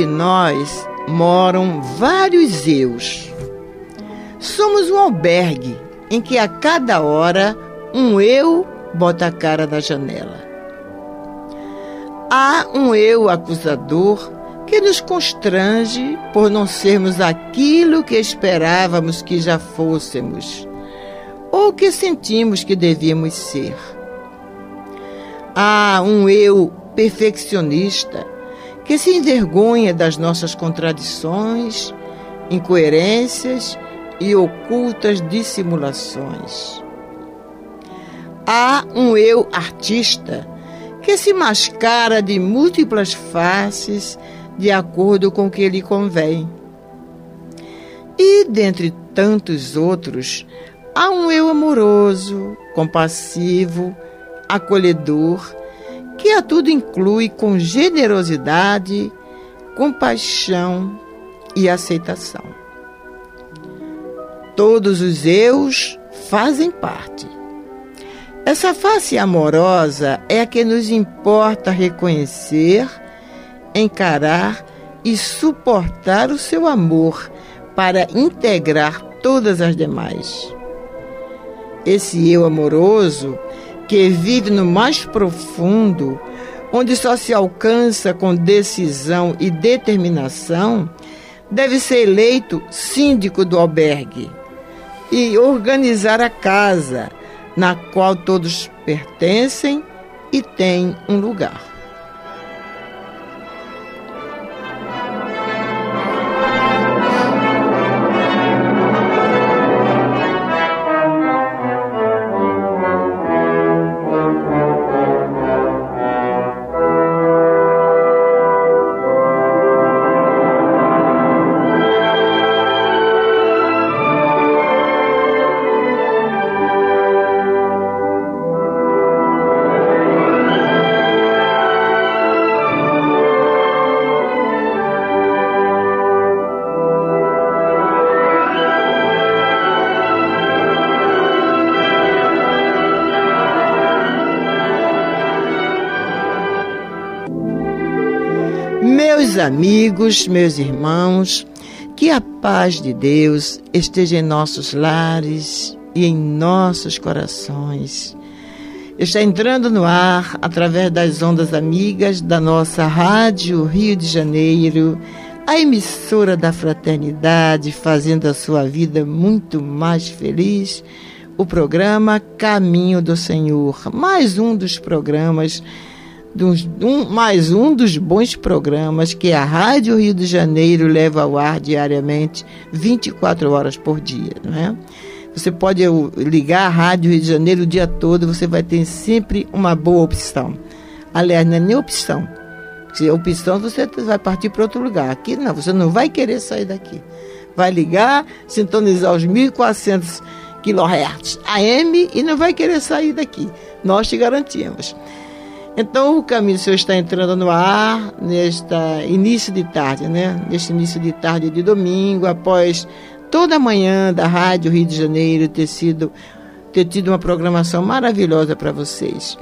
De nós moram vários eus. Somos um albergue em que a cada hora um eu bota a cara na janela. Há um eu acusador que nos constrange por não sermos aquilo que esperávamos que já fôssemos ou que sentimos que devíamos ser. Há um eu perfeccionista que se envergonha das nossas contradições, incoerências e ocultas dissimulações. Há um eu artista que se mascara de múltiplas faces de acordo com o que lhe convém. E, dentre tantos outros, há um eu amoroso, compassivo, acolhedor, que a tudo inclui com generosidade, compaixão e aceitação. Todos os eus fazem parte. Essa face amorosa é a que nos importa reconhecer, encarar e suportar o seu amor para integrar todas as demais. Esse eu amoroso que vive no mais profundo, onde só se alcança com decisão e determinação, deve ser eleito síndico do albergue e organizar a casa na qual todos pertencem e têm um lugar. Amigos, meus irmãos, que a paz de Deus esteja em nossos lares e em nossos corações. Está entrando no ar através das ondas amigas da nossa Rádio Rio de Janeiro, a emissora da fraternidade, fazendo a sua vida muito mais feliz. O programa Caminho do Senhor, mais um dos programas dos, um, mais um dos bons programas que a Rádio Rio de Janeiro leva ao ar diariamente, 24 horas por dia, não é? Você pode ligar a Rádio Rio de Janeiro o dia todo, você vai ter sempre uma boa opção. Aliás, não é nem opção, Se é opção, você vai partir para outro lugar. Aqui não, você não vai querer sair daqui. Vai ligar, sintonizar os 1400 kHz AM e não vai querer sair daqui. Nós te garantimos. Então o caminho do Senhor está entrando no ar nesta início de tarde, né? Neste início de tarde de domingo, após toda a manhã da Rádio Rio de Janeiro ter sido ter tido uma programação maravilhosa para vocês.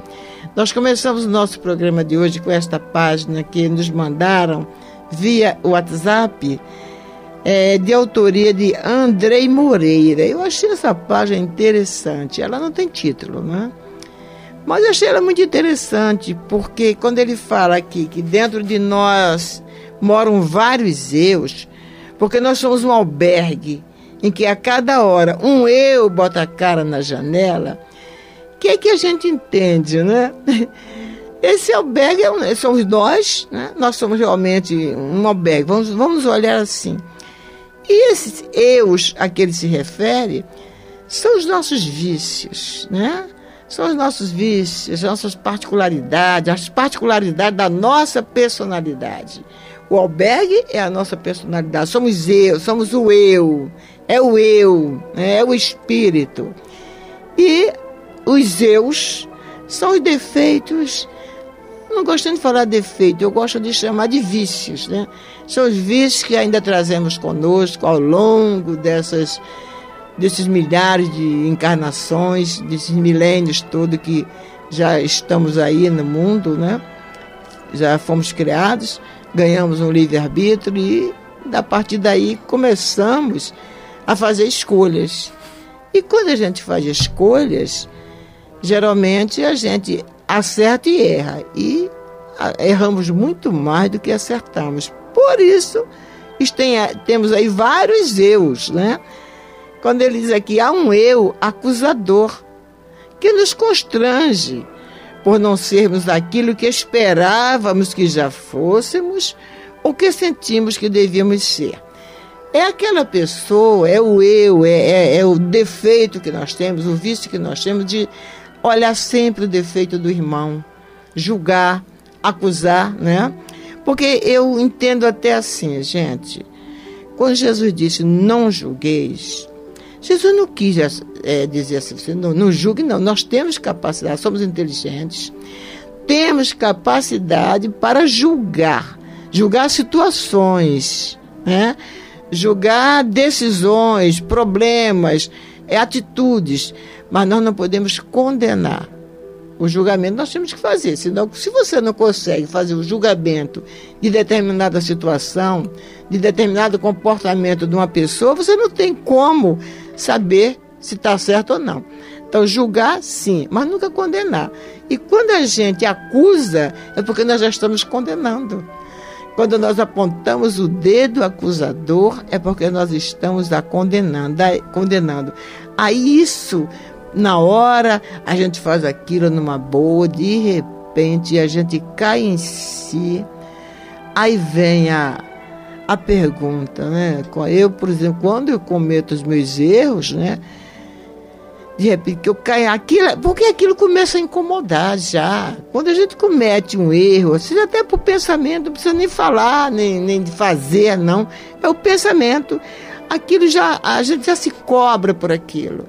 Nós começamos o nosso programa de hoje com esta página que nos mandaram via WhatsApp, é, de autoria de Andrei Moreira. Eu achei essa página interessante. Ela não tem título, né? Mas eu achei ela muito interessante, porque quando ele fala aqui que dentro de nós moram vários eus, porque nós somos um albergue em que a cada hora um eu bota a cara na janela, o que é que a gente entende, né? Esse albergue é, somos nós, né? nós somos realmente um albergue, vamos, vamos olhar assim. E esses eus a que ele se refere são os nossos vícios, né? São os nossos vícios, as nossas particularidades, as particularidades da nossa personalidade. O albergue é a nossa personalidade, somos eu, somos o eu, é o eu, né? é o espírito. E os eus são os defeitos. Não gosto de falar defeito, eu gosto de chamar de vícios, né? São os vícios que ainda trazemos conosco ao longo dessas, desses milhares de encarnações, desses milênios todos que já estamos aí no mundo, né? Já fomos criados, ganhamos um livre-arbítrio e, a partir daí, começamos a fazer escolhas. E quando a gente faz escolhas, geralmente a gente acerta e erra. E erramos muito mais do que acertamos. Por isso, tem, temos aí vários eus, né? Quando ele diz aqui, há um eu acusador, que nos constrange por não sermos aquilo que esperávamos que já fôssemos ou que sentimos que devíamos ser. É aquela pessoa, é o eu, é, é, é, o defeito que nós temos, o vício que nós temos de olhar sempre o defeito do irmão, julgar, acusar, né? Porque eu entendo até assim, gente. Quando Jesus disse não julgueis, Jesus não quis é, dizer assim, não, não julgue, não. Nós temos capacidade, somos inteligentes, temos capacidade para julgar, julgar situações, né? julgar decisões, problemas, é, atitudes, mas nós não podemos condenar. O julgamento nós temos que fazer, senão, se você não consegue fazer o julgamento de determinada situação, de determinado comportamento de uma pessoa, você não tem como saber se está certo ou não. Então, julgar, sim, mas nunca condenar. E quando a gente acusa, é porque nós já estamos condenando. Quando nós apontamos o dedo acusador, é porque nós estamos a condenando. A, condenando. Aí isso, na hora, a gente faz aquilo numa boa, de repente a gente cai em si. Aí vem a, a pergunta, né? Eu, por exemplo, quando eu cometo os meus erros, né? de repente que eu caio aquilo, porque aquilo começa a incomodar já. Quando a gente comete um erro, seja até por pensamento, não precisa nem falar, nem, nem fazer, não. É o pensamento. Aquilo já, a gente já se cobra por aquilo.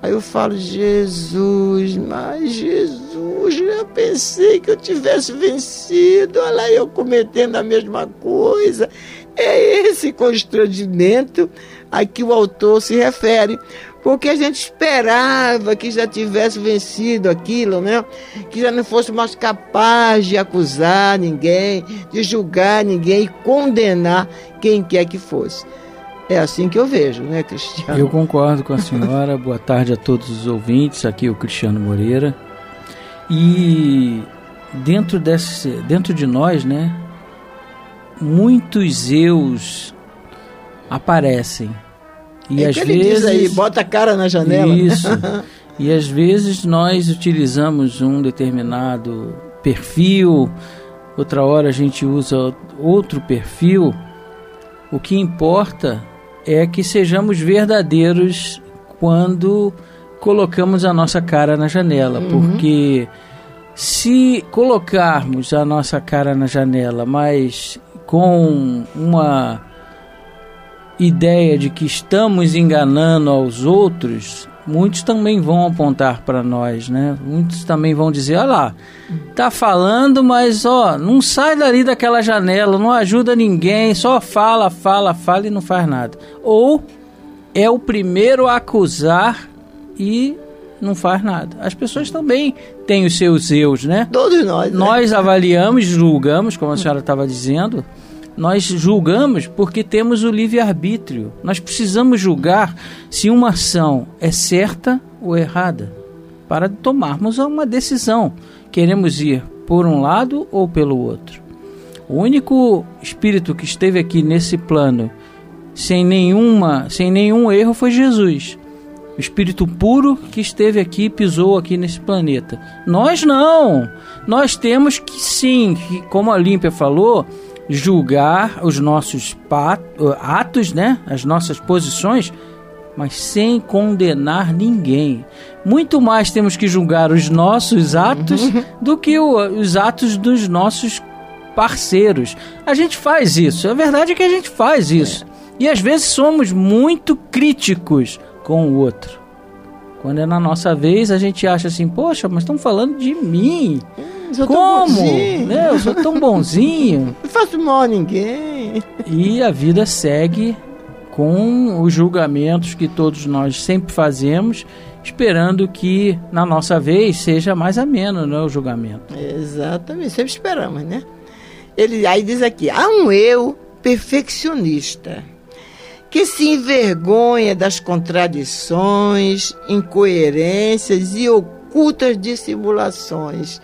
Aí eu falo, Jesus, mas Jesus, eu pensei que eu tivesse vencido, olha eu cometendo a mesma coisa. É esse constrangimento a que o autor se refere porque a gente esperava que já tivesse vencido aquilo, né? Que já não fosse mais capaz de acusar ninguém, de julgar ninguém e condenar quem quer que fosse. É assim que eu vejo, né, Cristiano? Eu concordo com a senhora. Boa tarde a todos os ouvintes. Aqui é o Cristiano Moreira. E dentro desse, dentro de nós, né, muitos eus aparecem e é às vezes diz aí, bota a cara na janela. Isso. e às vezes nós utilizamos um determinado perfil, outra hora a gente usa outro perfil. O que importa é que sejamos verdadeiros quando colocamos a nossa cara na janela, uhum. porque Se colocarmos a nossa cara na janela, mas com uma ideia de que estamos enganando aos outros, muitos também vão apontar para nós, né? Muitos também vão dizer, olha lá, tá falando, mas ó, não sai dali daquela janela, não ajuda ninguém, só fala, fala, fala e não faz nada. Ou é o primeiro a acusar e não faz nada. As pessoas também têm os seus eus, né? Todos nós. Né? Nós avaliamos, julgamos, como a senhora estava dizendo, nós julgamos porque temos o livre-arbítrio. Nós precisamos julgar se uma ação é certa ou errada para tomarmos uma decisão. Queremos ir por um lado ou pelo outro. O único espírito que esteve aqui nesse plano sem nenhuma, sem nenhum erro foi Jesus. O espírito puro que esteve aqui, pisou aqui nesse planeta. Nós não. Nós temos que sim, como a Olímpia falou, julgar os nossos atos, né? as nossas posições, mas sem condenar ninguém. Muito mais temos que julgar os nossos atos uhum. do que o, os atos dos nossos parceiros. A gente faz isso, a verdade é que a gente faz isso. É. E às vezes somos muito críticos com o outro. Quando é na nossa vez, a gente acha assim, poxa, mas estão falando de mim. Eu Como? Né? Eu sou tão bonzinho. Não faço mal a ninguém. E a vida segue com os julgamentos que todos nós sempre fazemos, esperando que na nossa vez seja mais ameno né, o julgamento. Exatamente, sempre esperamos, né? Ele aí diz aqui: há um eu perfeccionista que se envergonha das contradições, incoerências e ocultas dissimulações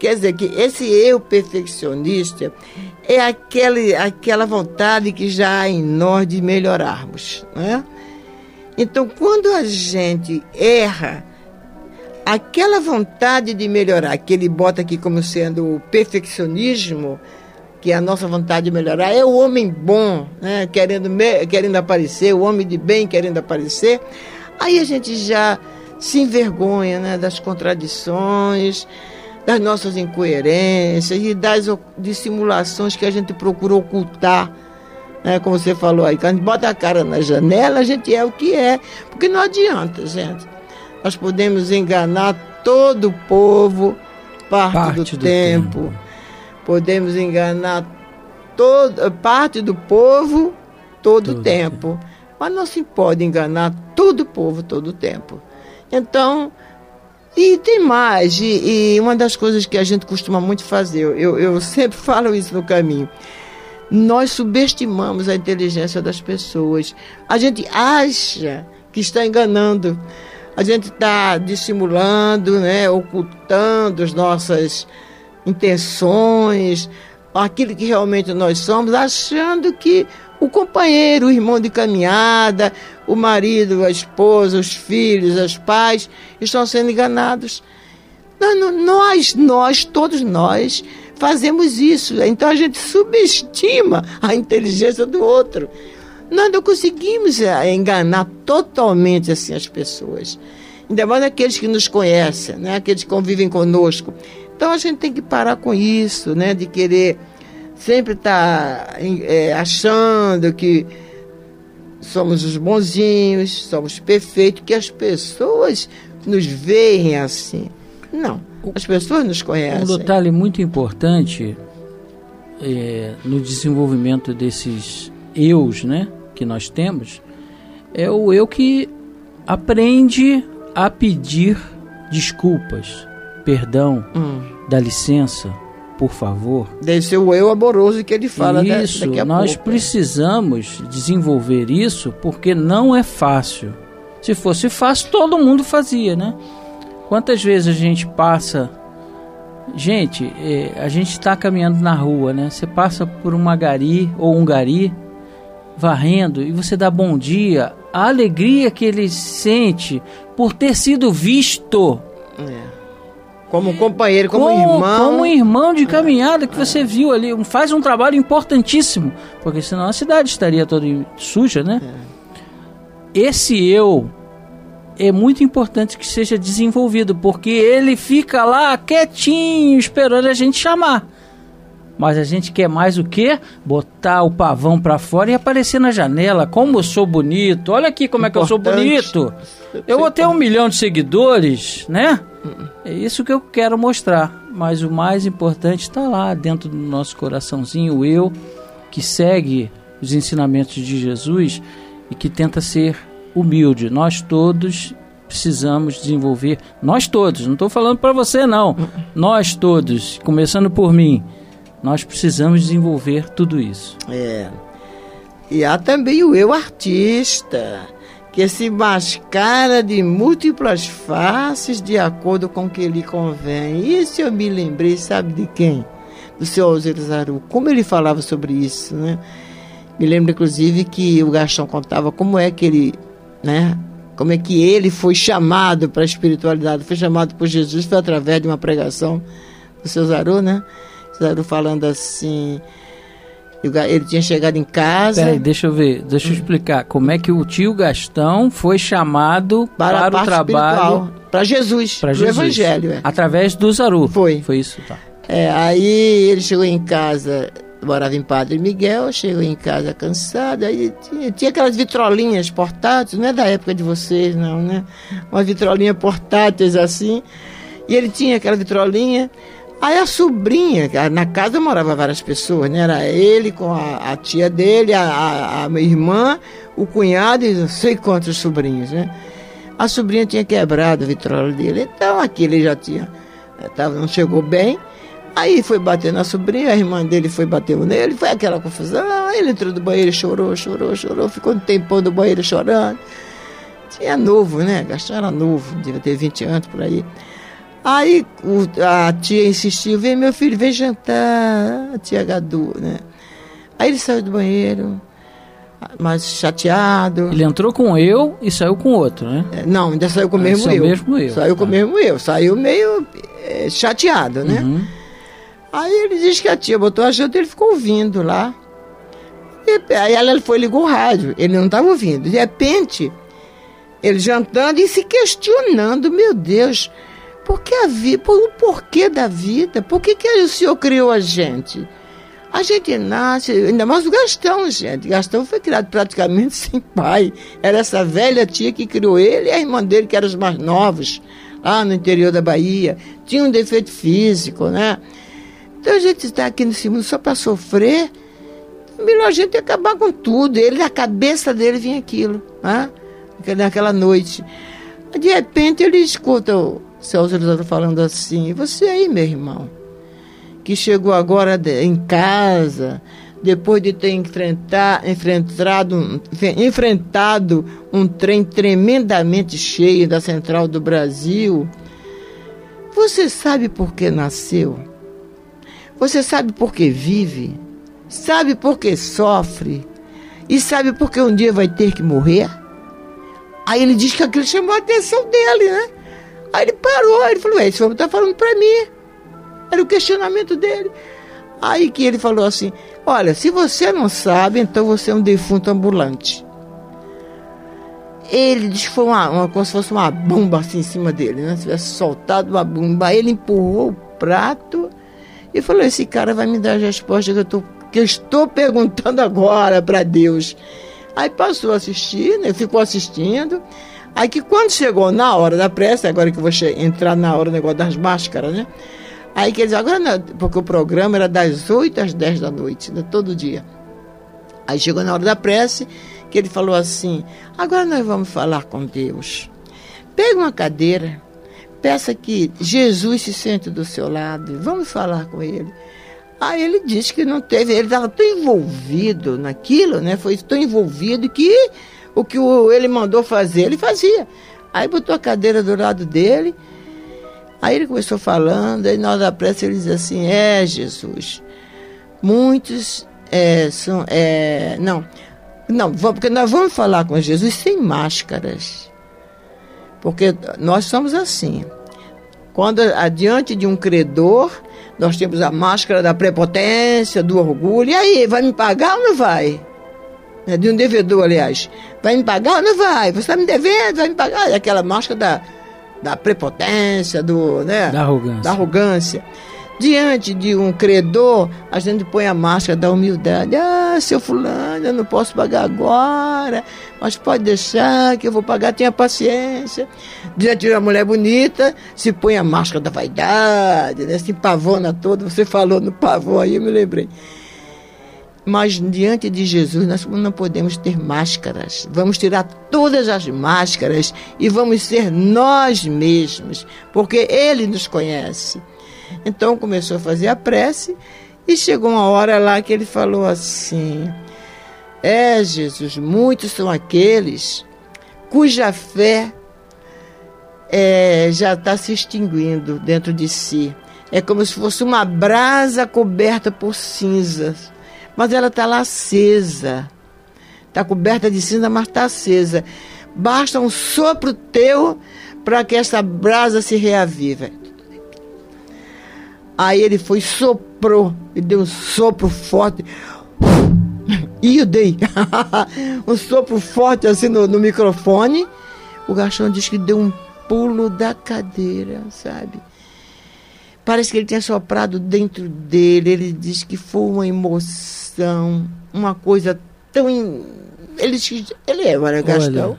Quer dizer que esse eu perfeccionista é aquele, aquela vontade que já há em nós de melhorarmos. Né? Então, quando a gente erra, aquela vontade de melhorar, que ele bota aqui como sendo o perfeccionismo, que é a nossa vontade de melhorar, é o homem bom, né? querendo, querendo aparecer, o homem de bem querendo aparecer. Aí a gente já se envergonha né? das contradições, das nossas incoerências e das dissimulações que a gente procura ocultar. Né? Como você falou aí, quando a gente bota a cara na janela, a gente é o que é. Porque não adianta, gente. Nós podemos enganar todo o povo parte, parte do, do tempo. tempo. Podemos enganar todo, parte do povo todo o tempo. tempo. Mas não se pode enganar todo o povo todo o tempo. Então, e tem mais, e, e, uma das coisas que a gente costuma muito fazer, eu, eu sempre falo isso no caminho, nós subestimamos a inteligência das pessoas. A gente acha que está enganando, a gente está dissimulando, né, ocultando as nossas intenções, aquilo que realmente nós somos, achando que o companheiro, o irmão de caminhada, o marido, a esposa, os filhos, os pais estão sendo enganados. Nós, nós, todos nós, fazemos isso. Então a gente subestima a inteligência do outro. Nós não conseguimos eh, enganar totalmente assim as pessoas. Ainda mais aqueles que nos conhecem, né? aqueles que convivem conosco. Então a gente tem que parar com isso, né? de querer sempre está é, achando que somos os bonzinhos, somos perfeitos, que as pessoas nos veem assim. Não, as pessoas nos conhecem. Um detalhe muito importante é, no desenvolvimento desses eus né, que nós temos é o eu que aprende a pedir desculpas, perdão, hum. dá licença, por favor. Deve ser o eu amoroso que ele fala isso, daqui a nós pouco. precisamos desenvolver isso porque não é fácil. Se fosse fácil, todo mundo fazia, né? Quantas vezes a gente passa. Gente, é, a gente está caminhando na rua, né? Você passa por uma gari ou um gari varrendo e você dá bom dia, a alegria que ele sente por ter sido visto. Como companheiro, como, como irmão. Como irmão de caminhada que você viu ali. Faz um trabalho importantíssimo. Porque senão a cidade estaria toda suja, né? É. Esse eu é muito importante que seja desenvolvido, porque ele fica lá quietinho, esperando a gente chamar. Mas a gente quer mais o quê? Botar o pavão para fora e aparecer na janela. Como eu sou bonito. Olha aqui como Importante. é que eu sou bonito. Eu vou ter um milhão de seguidores, né? É isso que eu quero mostrar. Mas o mais importante está lá dentro do nosso coraçãozinho, o eu que segue os ensinamentos de Jesus e que tenta ser humilde. Nós todos precisamos desenvolver, nós todos, não estou falando para você não, nós todos, começando por mim, nós precisamos desenvolver tudo isso. É. E há também o eu artista, que se mascara de múltiplas faces de acordo com o que lhe convém. Isso eu me lembrei, sabe de quem? Do seu Alzira Zaru. Como ele falava sobre isso, né? Me lembro, inclusive, que o Gastão contava como é que ele, né? Como é que ele foi chamado para a espiritualidade, foi chamado por Jesus, foi através de uma pregação do seu Zaru, né? Falando assim. Ele tinha chegado em casa. Peraí, deixa eu ver, deixa eu explicar. Como é que o tio Gastão foi chamado para, para o trabalho. Para Jesus, para o Evangelho. É. Através do Zaru. Foi. Foi isso, tá. É, aí ele chegou em casa, morava em Padre Miguel, chegou em casa cansado, aí tinha, tinha aquelas vitrolinhas portáteis, não é da época de vocês, não, né? Uma vitrolinha portáteis assim. E ele tinha aquela vitrolinha. Aí a sobrinha, na casa morava várias pessoas, né? Era ele com a, a tia dele, a, a, a, minha irmã, o cunhado e não sei quantos sobrinhos, né? A sobrinha tinha quebrado a vitrola dele, então aquele já tinha, tava, não chegou bem. Aí foi bater na sobrinha, a irmã dele foi bater nele, foi aquela confusão. Ele entrou do banheiro, chorou, chorou, chorou, ficou um tempão do banheiro chorando. Tinha novo, né? Gastão era novo, devia ter 20 anos por aí. Aí o, a tia insistiu, vem meu filho, vem jantar, a tia Gadu, né? Aí ele saiu do banheiro, mais chateado. Ele entrou com eu e saiu com outro, né? É, não, ainda saiu com o mesmo eu. mesmo eu. Saiu tá. com o tá. mesmo eu, saiu meio é, chateado, né? Uhum. Aí ele disse que a tia botou a janta e ele ficou ouvindo lá. E, aí ela foi ligou o rádio, ele não estava ouvindo. De repente, ele jantando e se questionando, meu Deus, por que a vida, o porquê da vida? Por que, que o Senhor criou a gente? A gente nasce, ainda mais o Gastão, gente. Gastão foi criado praticamente sem pai. Era essa velha tia que criou ele e a irmã dele, que eram os mais novos, lá no interior da Bahia. Tinha um defeito físico, né? Então a gente está aqui nesse mundo só para sofrer. Melhor a gente acabar com tudo. Ele, na cabeça dele, vinha aquilo, né? naquela noite. De repente ele escuta Celso Elisador falando assim, você aí, meu irmão, que chegou agora em casa, depois de ter enfrentar, enfrentado, enfrentado um trem tremendamente cheio da Central do Brasil, você sabe por que nasceu? Você sabe por que vive? Sabe por que sofre? E sabe por que um dia vai ter que morrer? Aí ele diz que aquilo chamou a atenção dele, né? Aí ele parou, ele falou, esse homem está falando para mim. Era o questionamento dele. Aí que ele falou assim, olha, se você não sabe, então você é um defunto ambulante. Ele disse que foi uma, uma, como se fosse uma bomba assim em cima dele, né? Se tivesse soltado uma bomba. Aí ele empurrou o prato e falou, esse cara vai me dar a resposta que eu, tô, que eu estou perguntando agora para Deus. Aí passou a assistir, né? ficou assistindo. Aí que quando chegou na hora da prece, agora que vou entrar na hora do negócio das máscaras, né? Aí que eles agora não, porque o programa era das 8 às 10 da noite, né? todo dia. Aí chegou na hora da prece, que ele falou assim: agora nós vamos falar com Deus. Pega uma cadeira, peça que Jesus se sente do seu lado, vamos falar com ele. Aí ele disse que não teve, ele estava tão envolvido naquilo, né? Foi tão envolvido que o que o, ele mandou fazer, ele fazia. Aí botou a cadeira do lado dele, aí ele começou falando, aí na hora da prece ele diz assim, é Jesus, muitos é, são, é, não, não, porque nós vamos falar com Jesus sem máscaras. Porque nós somos assim. Quando adiante de um credor, nós temos a máscara da prepotência, do orgulho. E aí, vai me pagar ou não vai? Né, de um devedor, aliás. Vai me pagar ou não vai? Você está me devendo, vai me pagar. É aquela máscara da, da prepotência, do, né? Da arrogância. Da arrogância. Diante de um credor, a gente põe a máscara da humildade. Ah, seu fulano, eu não posso pagar agora, mas pode deixar que eu vou pagar, tenha paciência. Diante de uma mulher bonita, se põe a máscara da vaidade, né? se pavona toda. Você falou no pavão aí, eu me lembrei. Mas diante de Jesus nós não podemos ter máscaras. Vamos tirar todas as máscaras e vamos ser nós mesmos, porque Ele nos conhece. Então começou a fazer a prece e chegou uma hora lá que ele falou assim: É, Jesus, muitos são aqueles cuja fé é, já está se extinguindo dentro de si. É como se fosse uma brasa coberta por cinzas. Mas ela está lá acesa. Está coberta de cinza, mas está acesa. Basta um sopro teu para que essa brasa se reavive. Aí ele foi, soprou, e deu um sopro forte. E eu dei um sopro forte assim no, no microfone. O garçom disse que deu um pulo da cadeira, sabe? Parece que ele tinha soprado dentro dele. Ele disse que foi uma emoção, uma coisa tão. In... Ele, ele é, Maria Gastão. Olha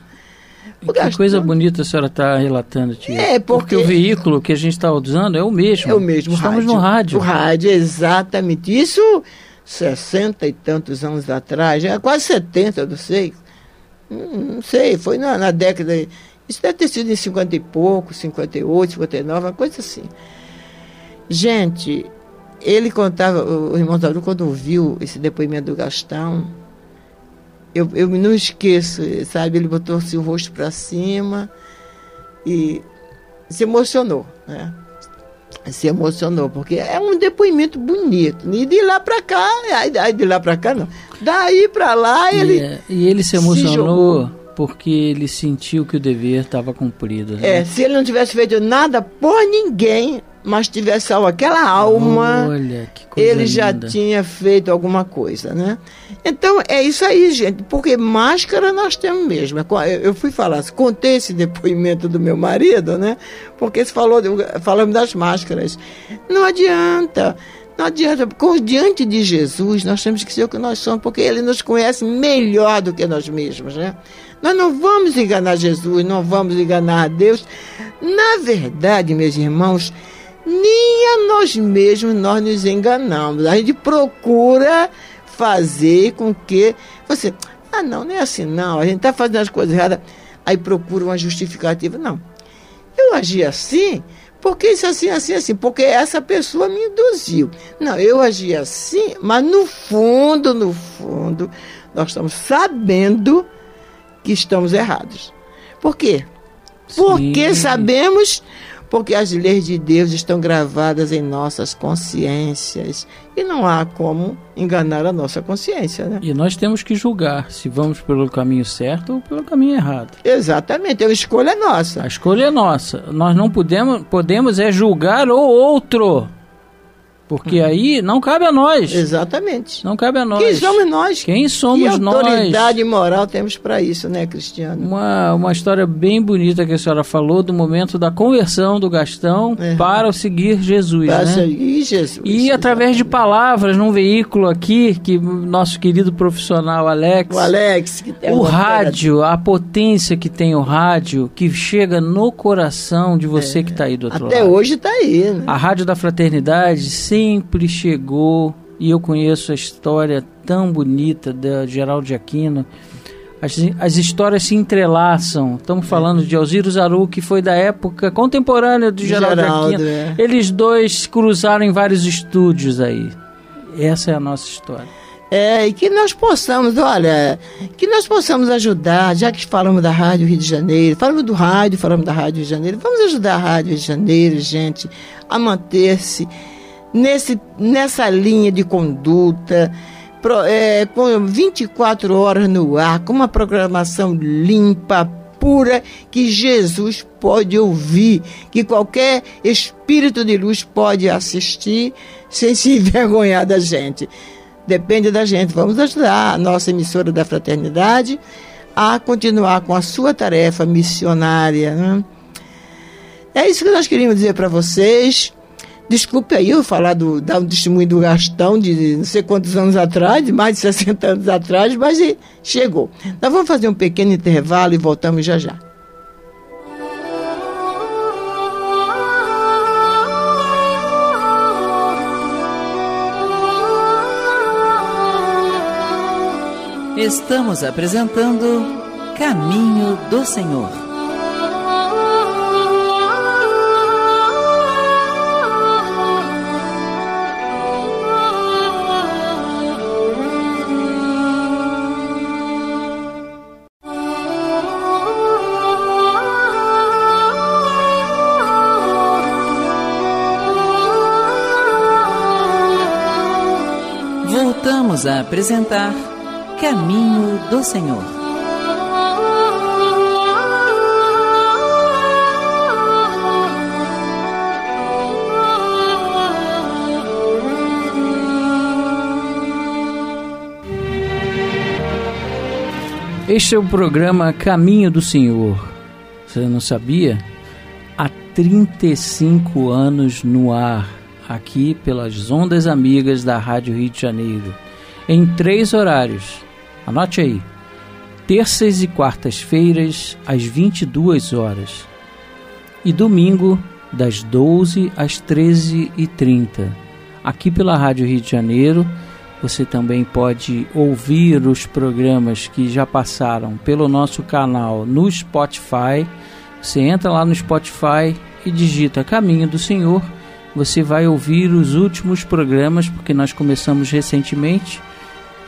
que Gastão... coisa bonita a senhora está relatando, tia. É, porque... porque... o veículo que a gente está usando é o mesmo. É o mesmo Estamos rádio. no rádio. O rádio, exatamente. Isso, sessenta e tantos anos atrás, já quase 70, não sei. Hum, não sei, foi na, na década... Isso deve ter sido em 50 e pouco, 58, 59, uma coisa assim. Gente, ele contava, o irmão Tauru, quando ouviu esse depoimento do Gastão, eu, eu não esqueço, sabe? Ele botou assim, o rosto para cima e se emocionou, né? Se emocionou, porque é um depoimento bonito. E de lá para cá, aí, de lá para cá não. Daí para lá ele. E, é, e ele se emocionou. Se porque ele sentiu que o dever estava cumprido. Né? É, se ele não tivesse feito nada por ninguém, mas tivesse aquela alma, Olha, ele linda. já tinha feito alguma coisa, né? Então é isso aí, gente, porque máscara nós temos mesmo. É eu fui falar, contei esse depoimento do meu marido, né? Porque se falou, falamos das máscaras. Não adianta. Não adianta, porque diante de Jesus nós temos que ser o que nós somos, porque Ele nos conhece melhor do que nós mesmos, né? Nós não vamos enganar Jesus, não vamos enganar Deus. Na verdade, meus irmãos, nem a nós mesmos nós nos enganamos. A gente procura fazer com que você, ah, não, não é assim não, a gente está fazendo as coisas erradas, aí procura uma justificativa. Não, eu agi assim porque isso assim, assim, assim, porque essa pessoa me induziu. Não, eu agi assim, mas no fundo, no fundo, nós estamos sabendo que estamos errados. Por quê? Porque sabemos porque as leis de Deus estão gravadas em nossas consciências e não há como enganar a nossa consciência, né? E nós temos que julgar se vamos pelo caminho certo ou pelo caminho errado. Exatamente, a escolha é nossa. A escolha é nossa. Nós não podemos, podemos é julgar o outro. Porque hum. aí não cabe a nós. Exatamente. Não cabe a nós. Quem somos nós? Quem somos nós? Que autoridade moral temos para isso, né, Cristiano? Uma, uma história bem bonita que a senhora falou do momento da conversão do Gastão é. para o seguir Jesus, para né? seguir Jesus. E exatamente. através de palavras num veículo aqui que nosso querido profissional Alex, o Alex, que tem o rádio, a potência que tem o rádio, que chega no coração de você é. que está aí do outro Até lado. Até hoje está aí, né? A Rádio da Fraternidade, sim sempre chegou, e eu conheço a história tão bonita de Geraldo de Aquino. As, as histórias se entrelaçam. Estamos falando de Alziro Zaru, que foi da época contemporânea de Geraldo, Geraldo de Aquino. É. Eles dois cruzaram em vários estúdios aí. Essa é a nossa história. É, e que nós possamos, olha, que nós possamos ajudar, já que falamos da Rádio Rio de Janeiro, falamos do rádio, falamos da Rádio Rio de Janeiro, vamos ajudar a Rádio Rio de Janeiro, gente, a manter-se nesse, nessa linha de conduta, pro, é, com 24 horas no ar, com uma programação limpa, pura, que Jesus pode ouvir, que qualquer espírito de luz pode assistir sem se envergonhar da gente. depende da gente. Vamos ajudar a nossa emissora da fraternidade a continuar com a sua tarefa missionária. Né? É isso que nós queríamos dizer para vocês. Desculpe aí eu falar do, dar um testemunho do Gastão de não sei quantos anos atrás, mais de 60 anos atrás, mas chegou. Nós vamos fazer um pequeno intervalo e voltamos já já. Estamos apresentando Caminho do Senhor. Voltamos a apresentar Caminho do Senhor. Este é o programa Caminho do Senhor. Você não sabia? Há 35 anos no ar, aqui pelas ondas amigas da Rádio Rio de Janeiro, em três horários Anote aí. Terças e quartas-feiras, às 22 horas. E domingo, das 12 às 13h30. Aqui pela Rádio Rio de Janeiro, você também pode ouvir os programas que já passaram pelo nosso canal no Spotify. Você entra lá no Spotify e digita Caminho do Senhor. Você vai ouvir os últimos programas, porque nós começamos recentemente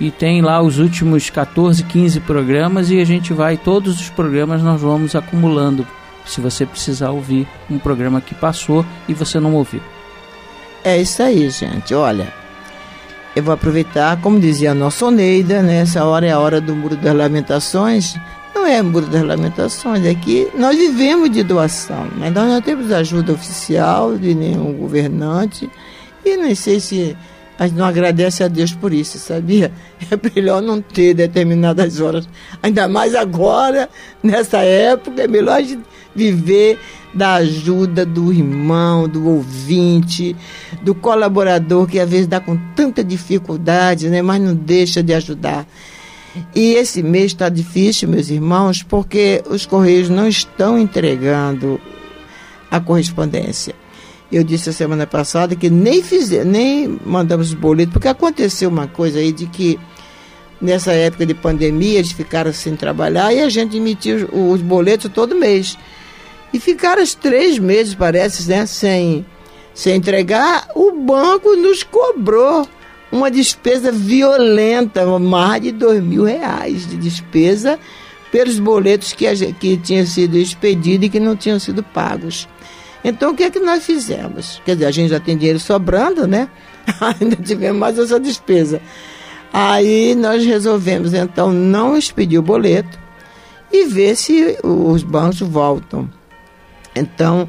e tem lá os últimos 14, 15 programas e a gente vai, todos os programas nós vamos acumulando. Se você precisar ouvir um programa que passou e você não ouviu. É isso aí, gente. Olha, eu vou aproveitar, como dizia a nossa Oneida, né? Essa hora é a hora do Muro das Lamentações. Não é Muro das Lamentações, é que nós vivemos de doação, mas nós não temos ajuda oficial de nenhum governante e nem sei se a gente não agradece a Deus por isso, sabia? É melhor não ter determinadas horas. Ainda mais agora, nessa época, é melhor a gente viver da ajuda do irmão, do ouvinte, do colaborador que às vezes dá com tanta dificuldade, né? mas não deixa de ajudar. E esse mês está difícil, meus irmãos, porque os Correios não estão entregando a correspondência. Eu disse a semana passada que nem fizer, nem mandamos boleto, porque aconteceu uma coisa aí de que nessa época de pandemia eles ficaram sem trabalhar e a gente emitiu os, os boletos todo mês. E ficaram os três meses, parece, né, sem, sem entregar. O banco nos cobrou uma despesa violenta, mais de dois mil reais de despesa pelos boletos que, a, que tinham sido expedidos e que não tinham sido pagos. Então, o que é que nós fizemos? Quer dizer, a gente já tem dinheiro sobrando, né? Ainda tivemos mais essa despesa. Aí nós resolvemos, então, não expedir o boleto e ver se os bancos voltam. Então,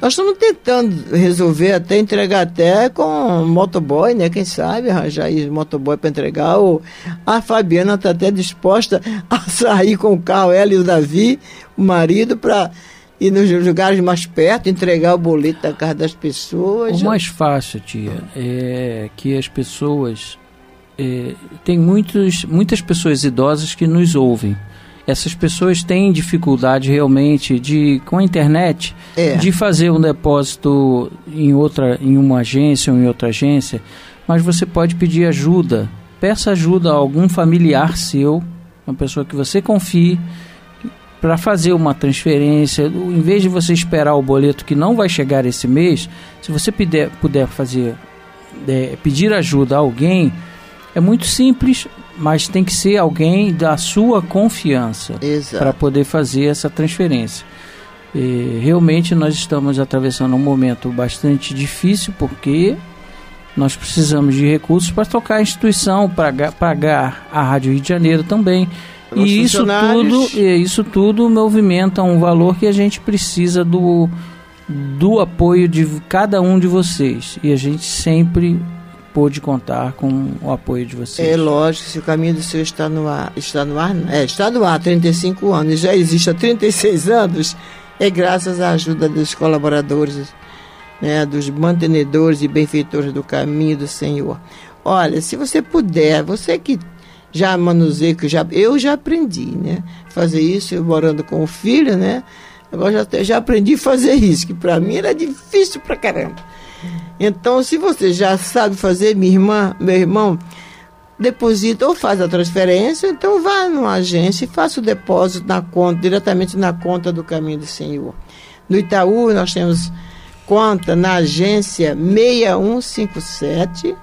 nós estamos tentando resolver, até entregar até com motoboy, né? Quem sabe arranjar aí motoboy para entregar. Ou a Fabiana está até disposta a sair com o carro, ela e o Davi, o marido, para ir nos lugares mais perto, entregar o boleto da casa das pessoas. O mais fácil, tia, é que as pessoas. É, tem muitos, muitas pessoas idosas que nos ouvem. Essas pessoas têm dificuldade realmente de, com a internet, é. de fazer um depósito em outra, em uma agência ou em outra agência, mas você pode pedir ajuda. Peça ajuda a algum familiar seu, uma pessoa que você confie, para fazer uma transferência, em vez de você esperar o boleto que não vai chegar esse mês, se você puder, puder fazer é, pedir ajuda a alguém, é muito simples, mas tem que ser alguém da sua confiança para poder fazer essa transferência. E, realmente nós estamos atravessando um momento bastante difícil porque nós precisamos de recursos para tocar a instituição, para pagar a Rádio Rio de Janeiro também e isso tudo, isso tudo movimenta um valor que a gente precisa do, do apoio de cada um de vocês. E a gente sempre pôde contar com o apoio de vocês. É lógico, se o caminho do Senhor está no ar, está no ar, é, está no ar há 35 anos, já existe há 36 anos, é graças à ajuda dos colaboradores, né, dos mantenedores e benfeitores do caminho do Senhor. Olha, se você puder, você que já manuseia, que já, eu já aprendi, né? Fazer isso, eu morando com o filho, né? Agora já, já aprendi a fazer isso, que para mim era difícil pra caramba. Então, se você já sabe fazer, minha irmã, meu irmão, deposita ou faz a transferência, então vá numa agência e faça o depósito na conta, diretamente na conta do Caminho do Senhor. No Itaú, nós temos conta na agência 6157,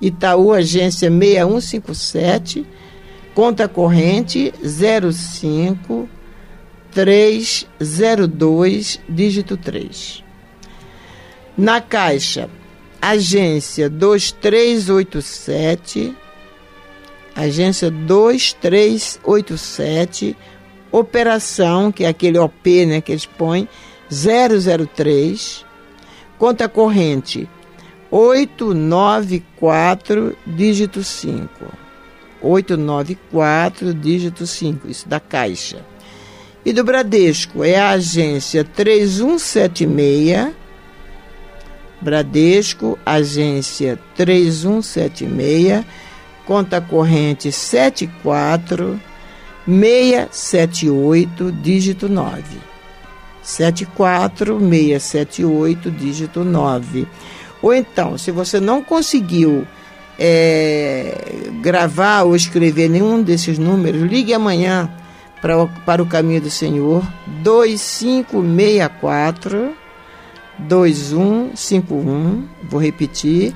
Itaú, agência 6157, conta corrente 05 302, dígito 3. Na Caixa, agência 2387, agência 2387, operação, que é aquele OP né, que eles põem, 003, conta corrente 894, dígito 5. 894, dígito 5, isso da Caixa. E do Bradesco é a agência 3176, Bradesco, agência 3176, conta corrente 74678, dígito 9. 74678, dígito 9. Ou então, se você não conseguiu é, gravar ou escrever nenhum desses números, ligue amanhã para, para o caminho do Senhor, 2564 2151, vou repetir,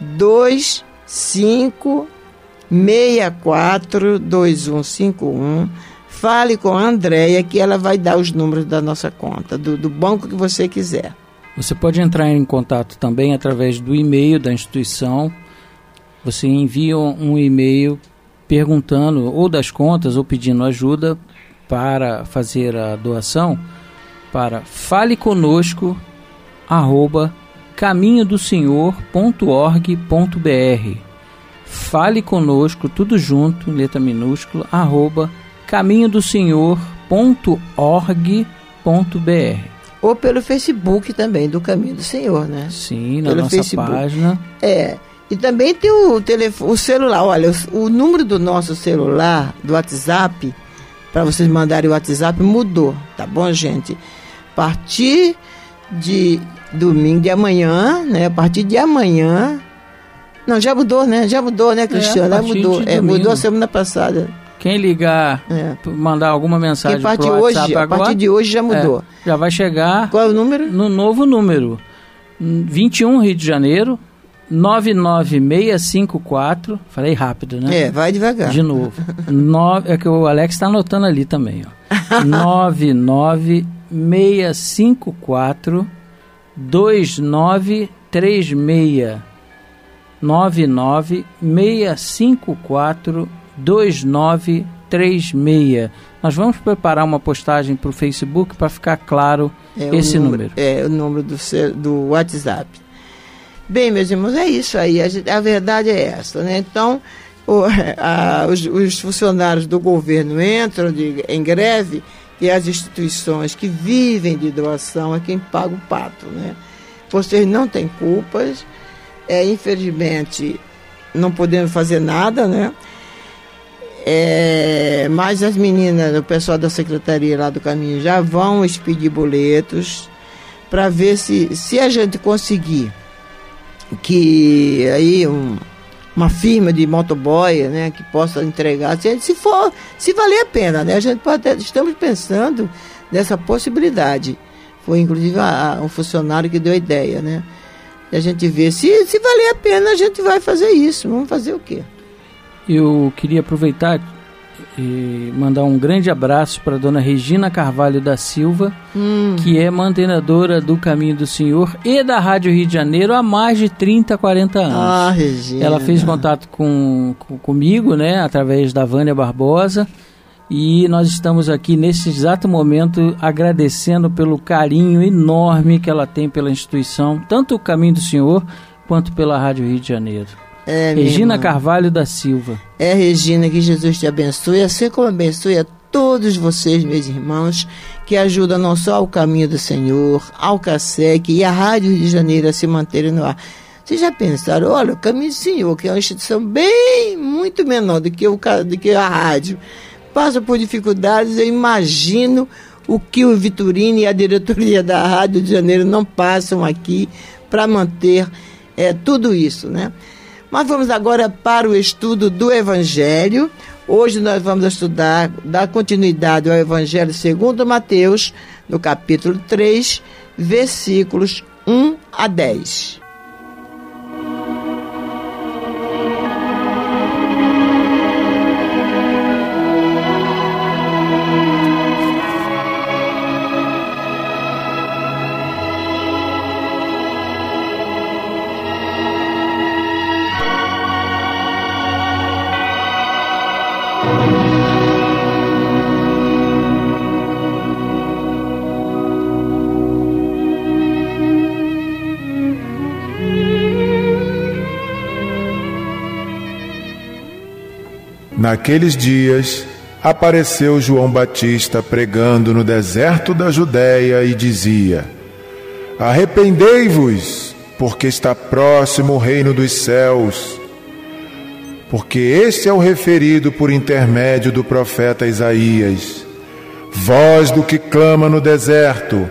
2564 2151. Fale com a Andréia que ela vai dar os números da nossa conta, do, do banco que você quiser. Você pode entrar em contato também através do e-mail da instituição. Você envia um e-mail perguntando ou das contas ou pedindo ajuda para fazer a doação para fale conosco arroba caminhodosenhor.org.br Fale conosco, tudo junto, letra minúscula, arroba caminhodosenhor.org.br Ou pelo Facebook também, do Caminho do Senhor, né? Sim, na pelo nossa Facebook. página. É, e também tem o, telefone, o celular, olha, o, o número do nosso celular, do WhatsApp, para vocês mandarem o WhatsApp, mudou, tá bom, gente? A partir de domingo de amanhã, né? A partir de amanhã. Não, já mudou, né? Já mudou, né, Cristiano? É, mudou. É, mudou a semana passada. Quem ligar, é. mandar alguma mensagem para hoje, agora, a partir de hoje já mudou. É, já vai chegar. Qual é o número? No novo número. 21 Rio de Janeiro 99654. Falei rápido, né? É, vai devagar. De novo. no, é que o Alex está anotando ali também, ó. 99654 2936 99654 2936. Nós vamos preparar uma postagem para o Facebook para ficar claro é esse número, número, É o número do, do WhatsApp. Bem, meus irmãos, é isso aí. A, a verdade é essa, né? Então, o, a, os, os, funcionários do governo entram de, em greve e as instituições que vivem de doação é quem paga o pato, né? Vocês não têm culpas, é, infelizmente não podemos fazer nada, né? É, mas as meninas, o pessoal da secretaria lá do caminho já vão expedir boletos para ver se, se a gente conseguir que aí um, uma firma de motoboy, né, que possa entregar, se, se for, se valer a pena, né, a gente pode, estamos pensando nessa possibilidade. Foi inclusive a, a, um funcionário que deu a ideia, né, e a gente vê se se valer a pena a gente vai fazer isso. Vamos fazer o quê? Eu queria aproveitar e mandar um grande abraço para dona Regina Carvalho da Silva, hum. que é mantenedora do Caminho do Senhor e da Rádio Rio de Janeiro há mais de 30, 40 anos. Ah, Regina. Ela fez contato com, com, comigo, né, através da Vânia Barbosa, e nós estamos aqui nesse exato momento agradecendo pelo carinho enorme que ela tem pela instituição, tanto o Caminho do Senhor quanto pela Rádio Rio de Janeiro. É, Regina. Carvalho da Silva. É, Regina, que Jesus te abençoe, assim como abençoe a todos vocês, meus irmãos, que ajudam não só ao caminho do Senhor, ao CASEC e a Rádio Rio de Janeiro a se manterem no ar. Vocês já pensaram, olha, o Caminho do Senhor, que é uma instituição bem, muito menor do que, o, do que a rádio, passa por dificuldades, eu imagino o que o Vitorino e a diretoria da Rádio de Janeiro não passam aqui para manter é, tudo isso, né? Mas vamos agora para o estudo do Evangelho. Hoje nós vamos estudar, dar continuidade ao Evangelho segundo Mateus, no capítulo 3, versículos 1 a 10. Naqueles dias, apareceu João Batista pregando no deserto da Judéia e dizia: Arrependei-vos, porque está próximo o reino dos céus. Porque este é o referido por intermédio do profeta Isaías. Voz do que clama no deserto: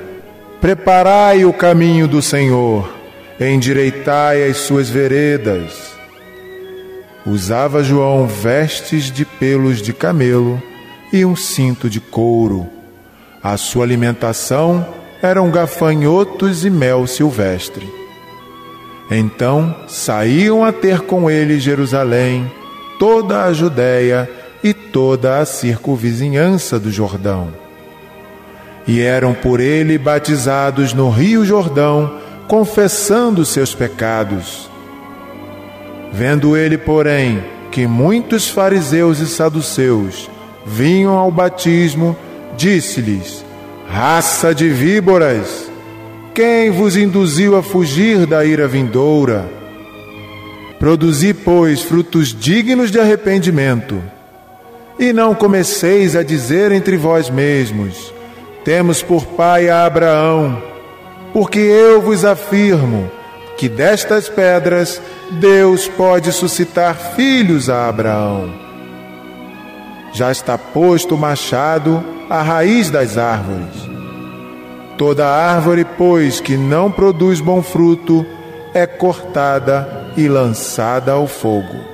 Preparai o caminho do Senhor, endireitai as suas veredas. Usava João vestes de pelos de camelo e um cinto de couro. A sua alimentação eram gafanhotos e mel silvestre. Então saíam a ter com ele Jerusalém, toda a Judéia e toda a circunvizinhança do Jordão. E eram por ele batizados no Rio Jordão, confessando seus pecados. Vendo ele, porém, que muitos fariseus e saduceus vinham ao batismo, disse-lhes: Raça de víboras, quem vos induziu a fugir da ira vindoura? Produzi, pois, frutos dignos de arrependimento. E não comeceis a dizer entre vós mesmos: Temos por pai a Abraão, porque eu vos afirmo que destas pedras Deus pode suscitar filhos a Abraão. Já está posto o machado à raiz das árvores. Toda árvore, pois, que não produz bom fruto, é cortada e lançada ao fogo.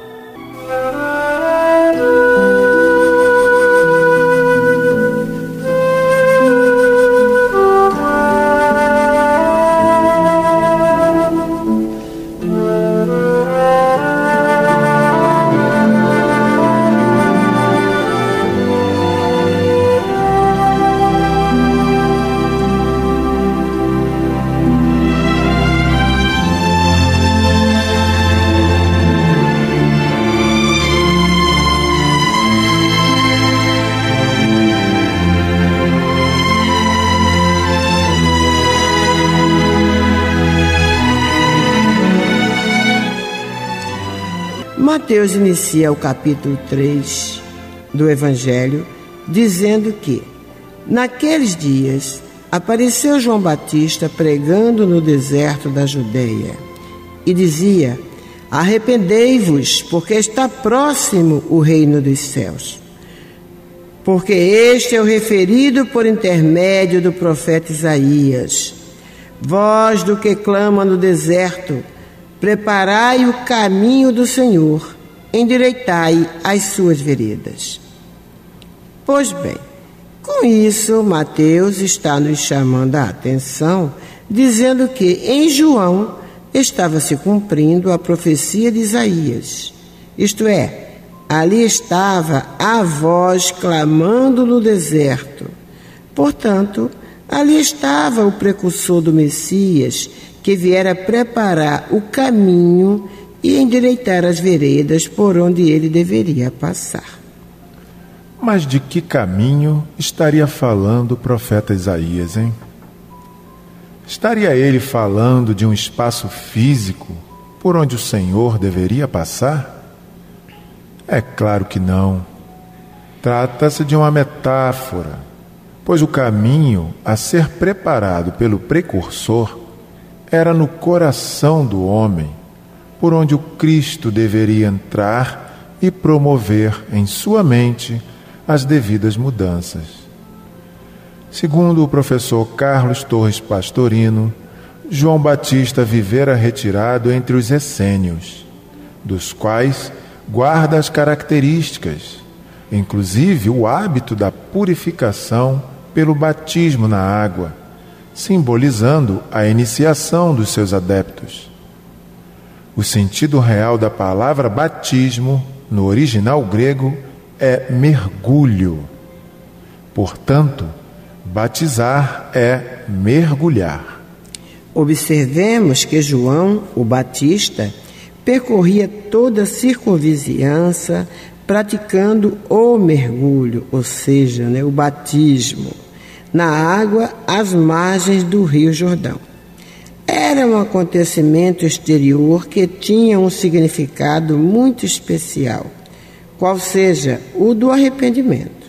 Mateus inicia o capítulo 3 do Evangelho dizendo que, naqueles dias, apareceu João Batista pregando no deserto da Judéia e dizia: Arrependei-vos, porque está próximo o reino dos céus. Porque este é o referido por intermédio do profeta Isaías. Voz do que clama no deserto, preparai o caminho do Senhor, endireitai as suas veredas. Pois bem, com isso, Mateus está nos chamando a atenção, dizendo que em João estava se cumprindo a profecia de Isaías. Isto é, ali estava a voz clamando no deserto. Portanto, ali estava o precursor do Messias, que viera preparar o caminho e endireitar as veredas por onde ele deveria passar. Mas de que caminho estaria falando o profeta Isaías, hein? Estaria ele falando de um espaço físico, por onde o Senhor deveria passar? É claro que não. Trata-se de uma metáfora, pois o caminho a ser preparado pelo precursor era no coração do homem, por onde o Cristo deveria entrar e promover em sua mente as devidas mudanças. Segundo o professor Carlos Torres Pastorino, João Batista vivera retirado entre os essênios, dos quais guarda as características, inclusive o hábito da purificação pelo batismo na água, simbolizando a iniciação dos seus adeptos. O sentido real da palavra batismo, no original grego, é mergulho. Portanto, Batizar é mergulhar. Observemos que João, o Batista, percorria toda a circunvizinhança praticando o mergulho, ou seja, né, o batismo, na água às margens do Rio Jordão. Era um acontecimento exterior que tinha um significado muito especial, qual seja o do arrependimento.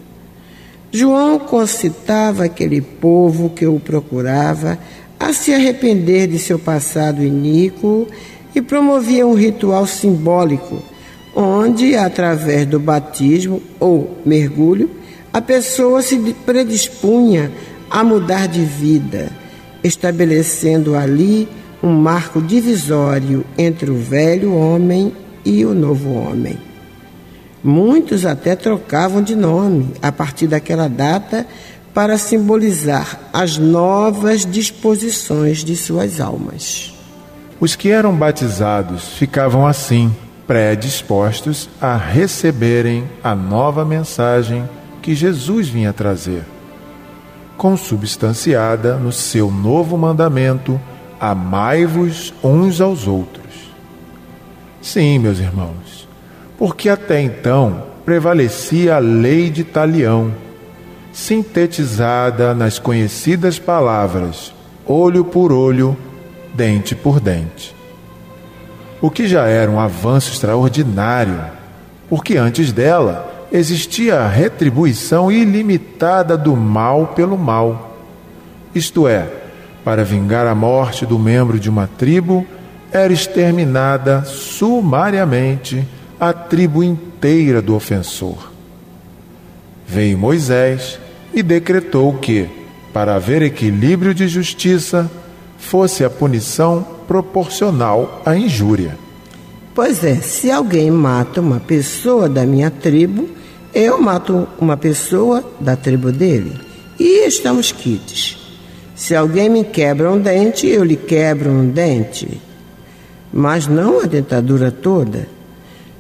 João concitava aquele povo que o procurava a se arrepender de seu passado iníquo e promovia um ritual simbólico, onde, através do batismo ou mergulho, a pessoa se predispunha a mudar de vida, estabelecendo ali um marco divisório entre o velho homem e o novo homem. Muitos até trocavam de nome a partir daquela data para simbolizar as novas disposições de suas almas. Os que eram batizados ficavam assim, predispostos a receberem a nova mensagem que Jesus vinha trazer, consubstanciada no seu novo mandamento: amai-vos uns aos outros. Sim, meus irmãos, porque até então prevalecia a lei de Talião, sintetizada nas conhecidas palavras olho por olho, dente por dente. O que já era um avanço extraordinário, porque antes dela existia a retribuição ilimitada do mal pelo mal. Isto é, para vingar a morte do membro de uma tribo, era exterminada sumariamente a tribo inteira do ofensor. Veio Moisés e decretou que, para haver equilíbrio de justiça, fosse a punição proporcional à injúria. Pois é, se alguém mata uma pessoa da minha tribo, eu mato uma pessoa da tribo dele. E estamos quites. Se alguém me quebra um dente, eu lhe quebro um dente. Mas não a dentadura toda.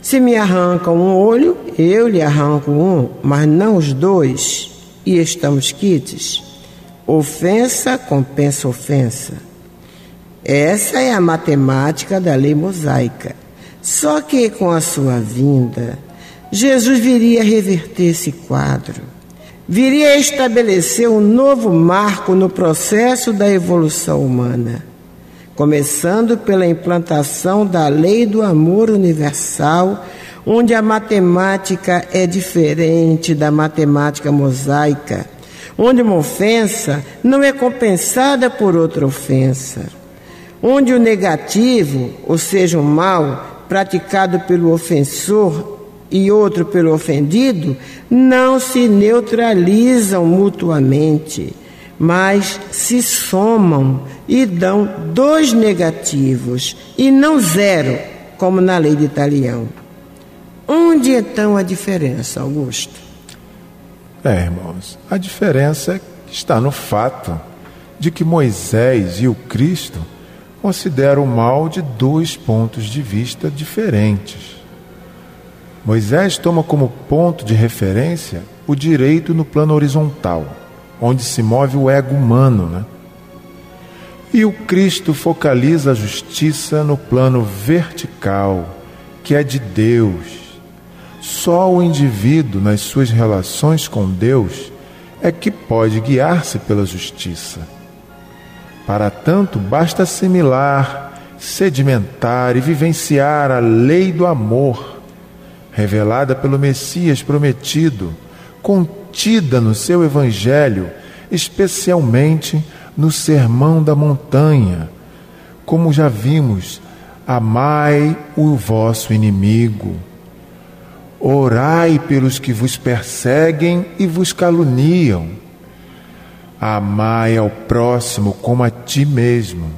Se me arrancam um olho, eu lhe arranco um, mas não os dois, e estamos quites. Ofensa compensa ofensa. Essa é a matemática da lei mosaica. Só que com a sua vinda, Jesus viria reverter esse quadro. Viria estabelecer um novo marco no processo da evolução humana começando pela implantação da lei do amor universal, onde a matemática é diferente da matemática mosaica, onde uma ofensa não é compensada por outra ofensa, onde o negativo, ou seja, o mal praticado pelo ofensor e outro pelo ofendido, não se neutralizam mutuamente mas se somam e dão dois negativos e não zero, como na lei de Italião. Onde então a diferença, Augusto? É, irmãos, a diferença está no fato de que Moisés e o Cristo consideram o mal de dois pontos de vista diferentes. Moisés toma como ponto de referência o direito no plano horizontal onde se move o ego humano, né? E o Cristo focaliza a justiça no plano vertical, que é de Deus. Só o indivíduo, nas suas relações com Deus, é que pode guiar-se pela justiça. Para tanto, basta assimilar sedimentar e vivenciar a lei do amor, revelada pelo Messias prometido, contida no seu Evangelho, especialmente no Sermão da Montanha. Como já vimos, amai o vosso inimigo. Orai pelos que vos perseguem e vos caluniam. Amai ao próximo como a ti mesmo.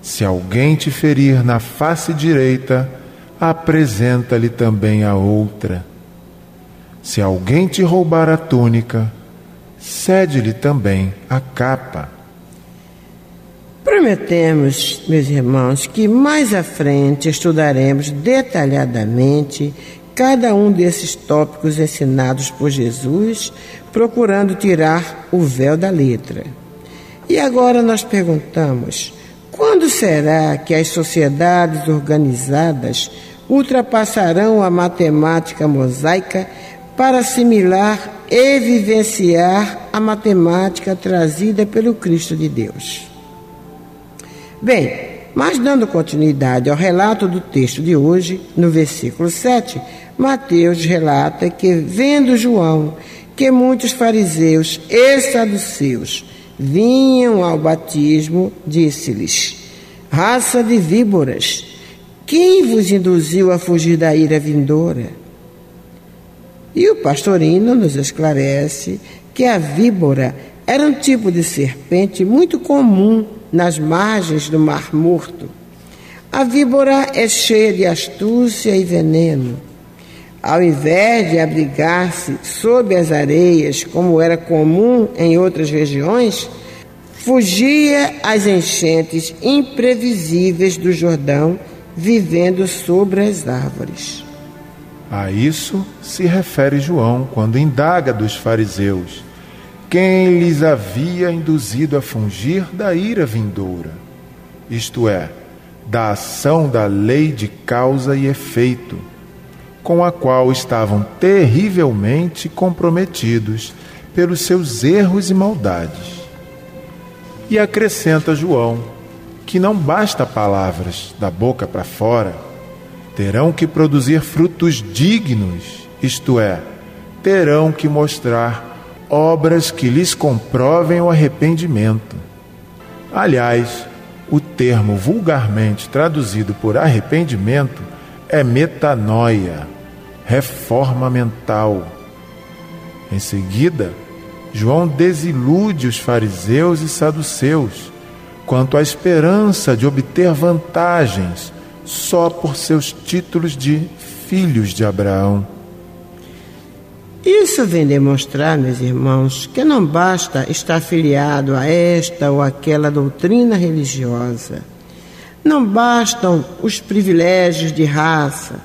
Se alguém te ferir na face direita, apresenta-lhe também a outra. Se alguém te roubar a túnica, cede-lhe também a capa. Prometemos, meus irmãos, que mais à frente estudaremos detalhadamente cada um desses tópicos ensinados por Jesus, procurando tirar o véu da letra. E agora nós perguntamos: quando será que as sociedades organizadas ultrapassarão a matemática mosaica para assimilar e vivenciar a matemática trazida pelo Cristo de Deus? Bem, mas dando continuidade ao relato do texto de hoje, no versículo 7, Mateus relata que, vendo João que muitos fariseus e saduceus vinham ao batismo, disse-lhes: Raça de víboras, quem vos induziu a fugir da ira vindoura? E o pastorino nos esclarece que a víbora era um tipo de serpente muito comum nas margens do Mar Morto. A víbora é cheia de astúcia e veneno ao invés de abrigar-se sob as areias, como era comum em outras regiões, fugia às enchentes imprevisíveis do Jordão, vivendo sobre as árvores. A isso se refere João quando indaga dos fariseus quem lhes havia induzido a fungir da ira vindoura, isto é, da ação da lei de causa e efeito com a qual estavam terrivelmente comprometidos pelos seus erros e maldades. E acrescenta João que não basta palavras da boca para fora, terão que produzir frutos dignos, isto é, terão que mostrar obras que lhes comprovem o arrependimento. Aliás, o termo vulgarmente traduzido por arrependimento é metanoia, reforma mental. Em seguida, João desilude os fariseus e saduceus quanto à esperança de obter vantagens só por seus títulos de filhos de Abraão. Isso vem demonstrar, meus irmãos, que não basta estar filiado a esta ou aquela doutrina religiosa não bastam os privilégios de raça,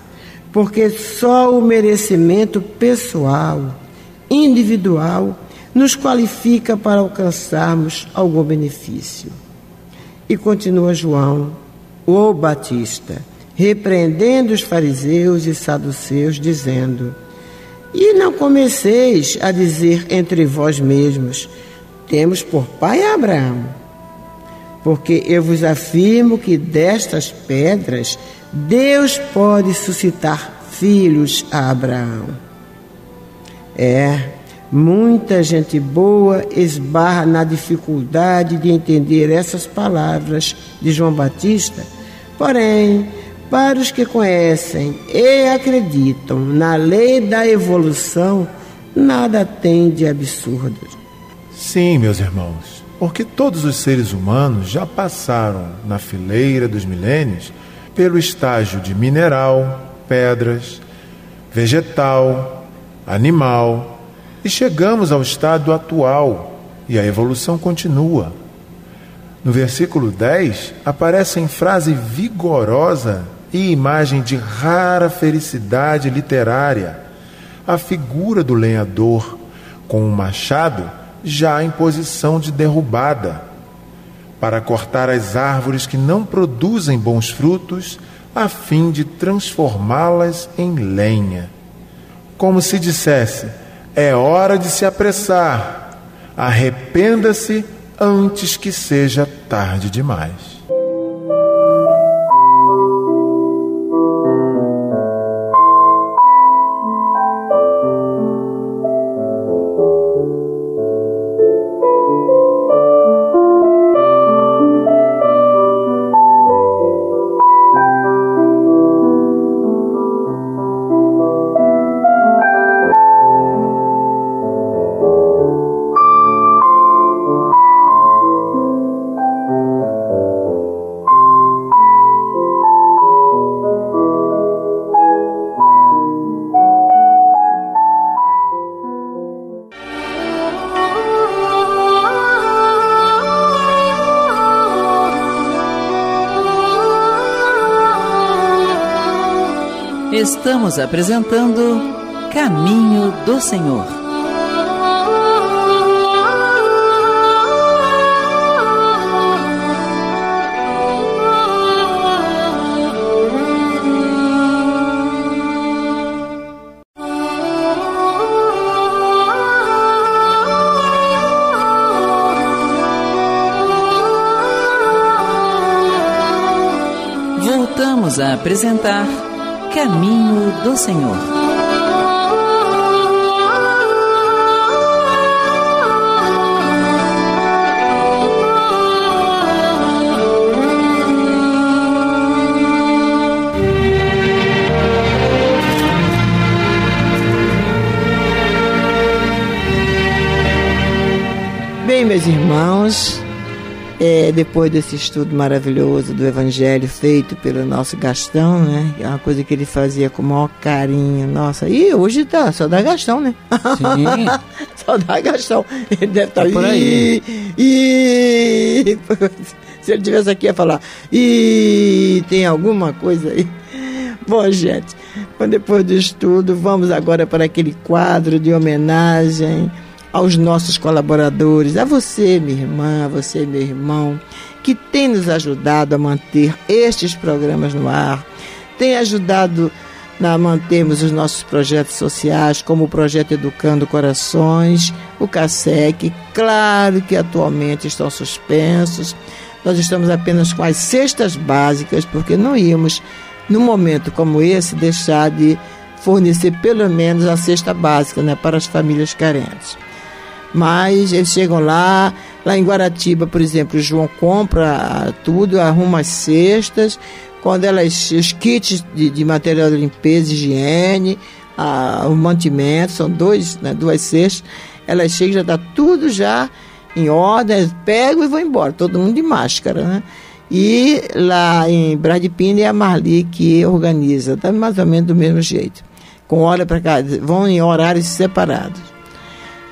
porque só o merecimento pessoal, individual, nos qualifica para alcançarmos algum benefício. E continua João, o Batista, repreendendo os fariseus e saduceus, dizendo: E não comeceis a dizer entre vós mesmos: Temos por pai Abraão porque eu vos afirmo que destas pedras Deus pode suscitar filhos a Abraão. É, muita gente boa esbarra na dificuldade de entender essas palavras de João Batista, porém, para os que conhecem e acreditam na lei da evolução, nada tem de absurdo. Sim, meus irmãos porque todos os seres humanos já passaram na fileira dos milênios pelo estágio de mineral, pedras, vegetal, animal e chegamos ao estado atual e a evolução continua. No versículo 10 aparece em frase vigorosa e imagem de rara felicidade literária a figura do lenhador com um machado já em posição de derrubada, para cortar as árvores que não produzem bons frutos, a fim de transformá-las em lenha. Como se dissesse: é hora de se apressar, arrependa-se antes que seja tarde demais. Estamos apresentando Caminho do Senhor. Voltamos a apresentar Caminho do Senhor. Bem, meus irmãos, é, depois desse estudo maravilhoso do Evangelho feito pelo nosso Gastão, né? É uma coisa que ele fazia com o maior carinho. Nossa, e hoje tá, só dá Gastão, né? Sim. só dá Gastão. Ele deve estar É por aí. E, se ele tivesse aqui ia falar, e tem alguma coisa aí? Bom, gente, depois do estudo, vamos agora para aquele quadro de homenagem aos nossos colaboradores, a você, minha irmã, a você, meu irmão, que tem nos ajudado a manter estes programas no ar, tem ajudado a mantermos os nossos projetos sociais, como o projeto Educando Corações, o CASEC, claro que atualmente estão suspensos. Nós estamos apenas com as cestas básicas, porque não íamos, num momento como esse, deixar de fornecer pelo menos a cesta básica né, para as famílias carentes mas eles chegam lá, lá em Guaratiba, por exemplo, o João compra tudo, arruma as cestas, quando elas, os kits de, de material de limpeza, higiene, a, o mantimento, são dois, né, duas cestas, elas chegam, já está tudo já em ordem, pegam e vão embora, todo mundo de máscara, né? E lá em Bradipina é a Marli que organiza, tá mais ou menos do mesmo jeito, com hora para cá, vão em horários separados.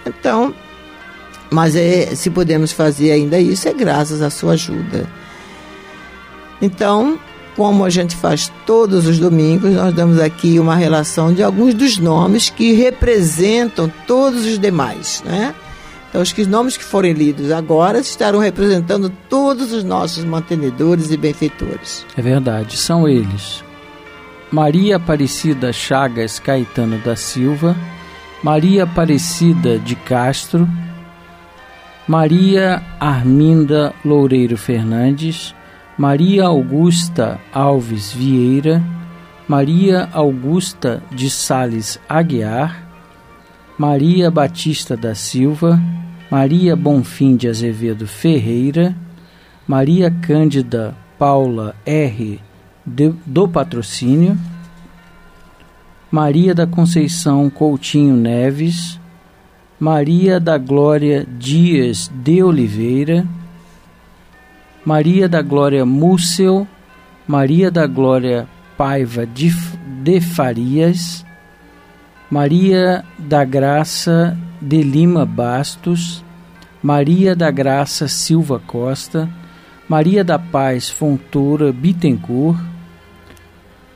Então, mas é, se podemos fazer ainda isso, é graças à sua ajuda. Então, como a gente faz todos os domingos, nós damos aqui uma relação de alguns dos nomes que representam todos os demais, né? Então, os que- nomes que forem lidos agora estarão representando todos os nossos mantenedores e benfeitores. É verdade, são eles. Maria Aparecida Chagas Caetano da Silva, Maria Aparecida de Castro, Maria Arminda Loureiro Fernandes, Maria Augusta Alves Vieira, Maria Augusta de Sales Aguiar, Maria Batista da Silva, Maria Bonfim de Azevedo Ferreira, Maria Cândida Paula R. de- do Patrocínio, Maria da Conceição Coutinho Neves, Maria da Glória Dias de Oliveira, Maria da Glória Múcel, Maria da Glória Paiva de, de Farias, Maria da Graça de Lima Bastos, Maria da Graça Silva Costa, Maria da Paz Fontoura Bittencourt,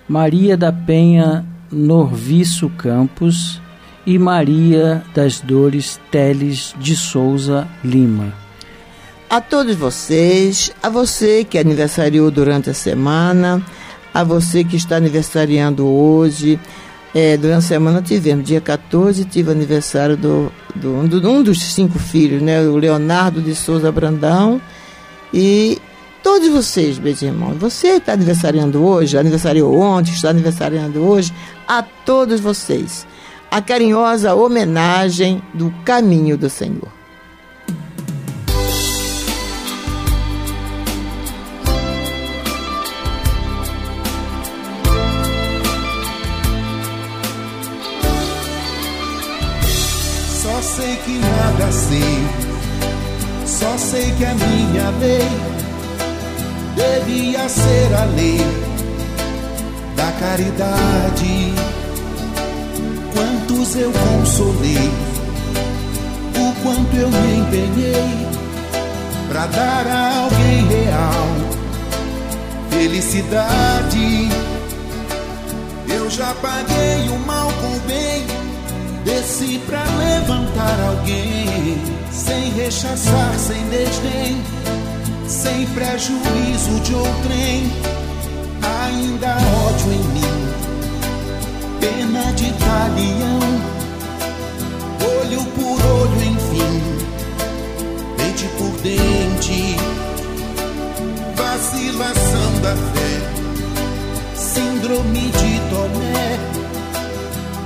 Maria da Penha Norviço Campos e Maria das Dores Teles de Souza Lima. A todos vocês, a você que aniversariou durante a semana, a você que está aniversariando hoje. É, durante a semana tivemos, dia 14, tive aniversário do, do, do- um dos cinco filhos, né? O Leonardo de Souza Brandão. E todos vocês, meus irmãos, você está aniversariando hoje, aniversariou ontem, está aniversariando hoje, a todos vocês. A carinhosa homenagem do caminho do Senhor. Só sei que nada sei, só sei que a minha lei devia ser a lei da caridade. Quantos eu consolei, o quanto eu me empenhei pra dar a alguém real felicidade. Eu já paguei o mal com o bem, desci pra levantar alguém, sem rechaçar, sem desdém, sem prejuízo de outrem. Ainda ódio em mim, pena de talião, olho por olho, enfim, dente por dente, vacilação da fé. Síndrome de Tomé,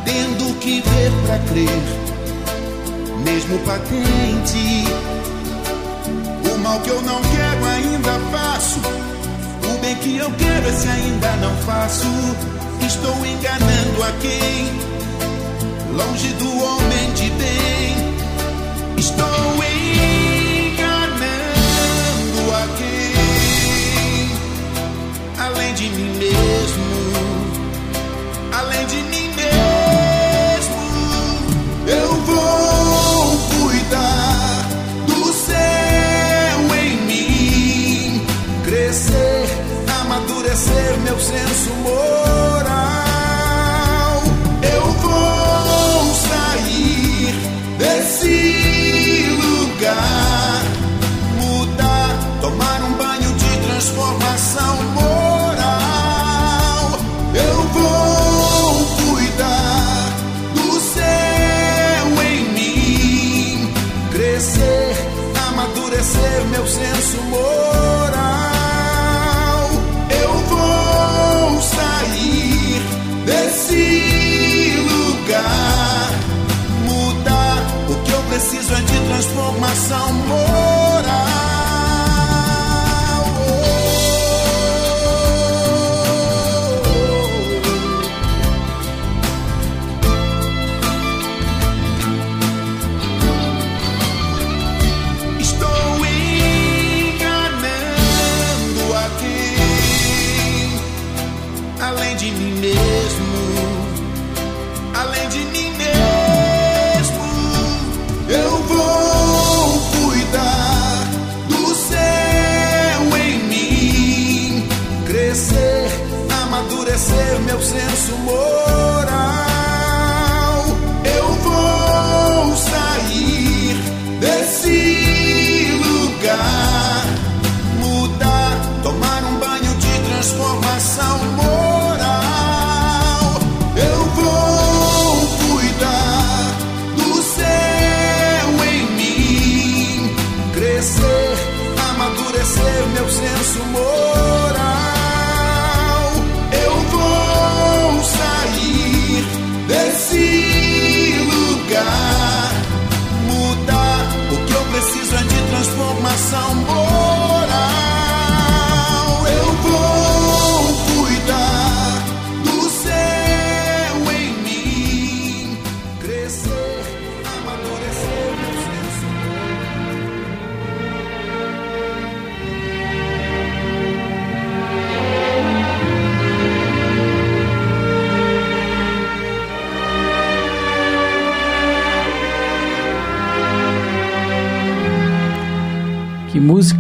tendo que ver pra crer, mesmo patente. O mal que eu não quero ainda faço, o bem que eu quero esse ainda não faço. Estou enganando a quem? Longe do homem de bem. Estou enganando a quem? Além de mim mesmo além de mim mesmo. Eu vou cuidar do céu em mim, crescer, amadurecer meu senso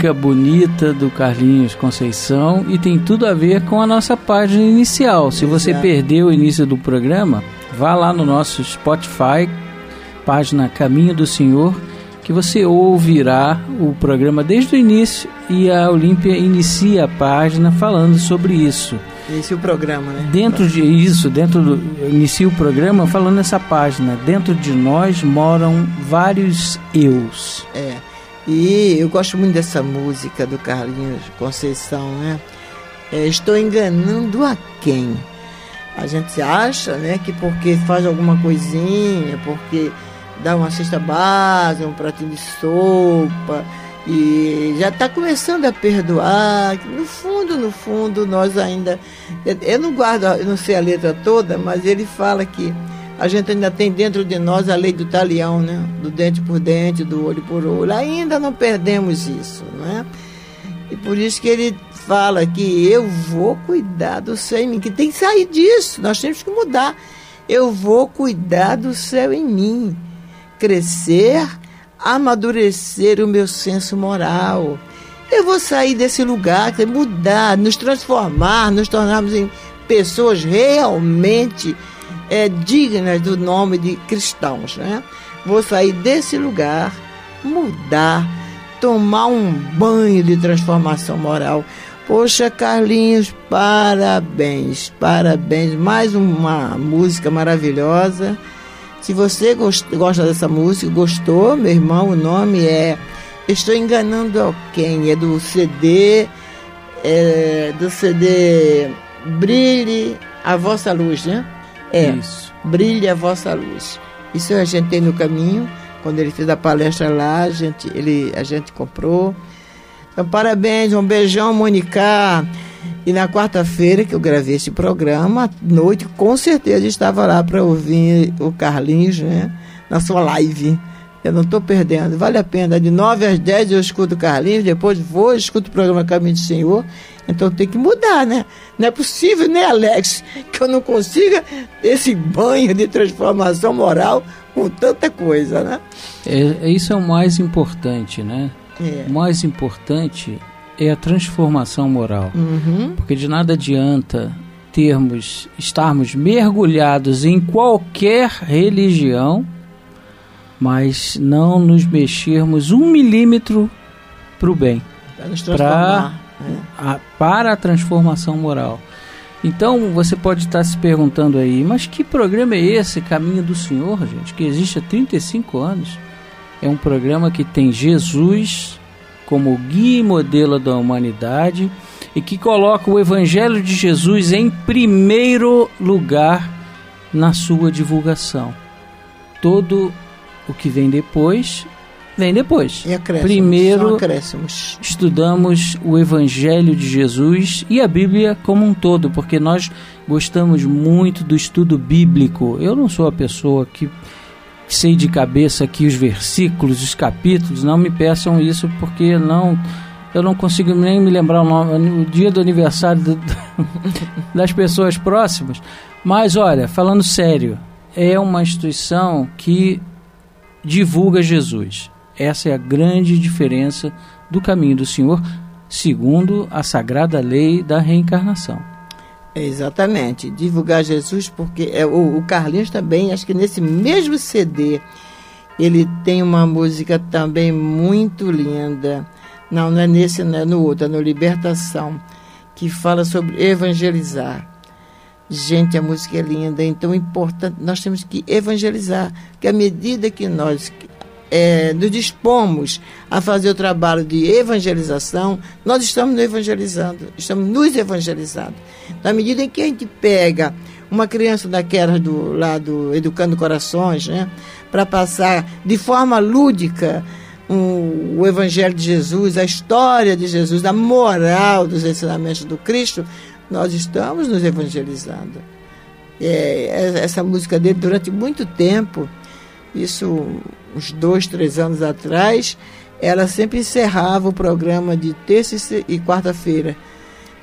música bonita do Carlinhos Conceição e tem tudo a ver com a nossa página inicial. Se você perdeu o início do programa, vá lá no nosso Spotify, página Caminho do Senhor, que você ouvirá o programa desde o início e a Olímpia inicia a página falando sobre isso. É o programa, né? Dentro de isso, dentro do inicia o programa falando nessa página. Dentro de nós moram vários eus. É. E eu gosto muito dessa música do Carlinhos Conceição, né? É, estou enganando a quem? A gente acha, né, que porque faz alguma coisinha, porque dá uma cesta básica, um pratinho de sopa, e já está começando a perdoar. No fundo, no fundo, nós ainda. Eu não guardo, eu não sei a letra toda, mas ele fala que a gente ainda tem dentro de nós a lei do talião, né? Do dente por dente, do olho por olho. Ainda não perdemos isso, não é? E por isso que ele fala que eu vou cuidar do céu em mim, que tem que sair disso, nós temos que mudar. Eu vou cuidar do céu em mim, crescer, amadurecer o meu senso moral. Eu vou sair desse lugar, mudar, nos transformar, nos tornarmos em pessoas realmente é, dignas do nome de cristãos. Né? Vou sair desse lugar, mudar, tomar um banho de transformação moral. Poxa, Carlinhos, parabéns, parabéns. Mais uma música maravilhosa. Se você gosta dessa música, gostou, meu irmão, o nome é Estou Enganando Alguém, é do CD, é do CD Brilhe a Vossa Luz, né? É, Isso. Brilhe a Vossa Luz. Isso a gente tem no caminho. Quando ele fez a palestra lá, a gente, ele, a gente comprou. Então, parabéns, um beijão, Mônica. E na quarta-feira que eu gravei esse programa, à noite, com certeza estava lá para ouvir o Carlinhos, né? Na sua live. Eu não estou perdendo, vale a pena. De 9 às 10 eu escuto o Carlinhos, depois vou, escuto o programa Caminho do Senhor. Então tem que mudar, né? Não é possível, né, Alex, que eu não consiga esse banho de transformação moral com tanta coisa, né? É, isso é o mais importante, né? É. O mais importante é a transformação moral. Uhum. Porque de nada adianta termos, estarmos mergulhados em qualquer religião, mas não nos mexermos um milímetro para o bem. Para nos transformar. A, para a transformação moral. Então você pode estar se perguntando aí, mas que programa é esse, Caminho do Senhor, gente, que existe há 35 anos? É um programa que tem Jesus como guia e modelo da humanidade e que coloca o Evangelho de Jesus em primeiro lugar na sua divulgação. Todo o que vem depois vem depois. Primeiro estudamos o Evangelho de Jesus e a Bíblia como um todo, porque nós gostamos muito do estudo bíblico. Eu não sou a pessoa que sei de cabeça aqui os versículos, os capítulos, não me peçam isso porque não eu não consigo nem me lembrar o, nome, o dia do aniversário do, das pessoas próximas. Mas olha, falando sério, é uma instituição que divulga Jesus. Essa é a grande diferença do caminho do Senhor, segundo a sagrada lei da reencarnação. Exatamente, divulgar Jesus, porque é, o, o Carlinhos também, acho que nesse mesmo CD, ele tem uma música também muito linda. Não, não é nesse, não é no outro, é no Libertação, que fala sobre evangelizar. Gente, a música é linda, então é importante, nós temos que evangelizar, que à medida que nós é, nos dispomos a fazer o trabalho de evangelização, nós estamos nos evangelizando, estamos nos evangelizando. Na medida em que a gente pega uma criança daquelas do lado Educando Corações, né, para passar de forma lúdica um, o Evangelho de Jesus, a história de Jesus, a moral dos ensinamentos do Cristo, nós estamos nos evangelizando. É, essa música dele, durante muito tempo, isso uns dois, três anos atrás, ela sempre encerrava o programa de terça e quarta-feira.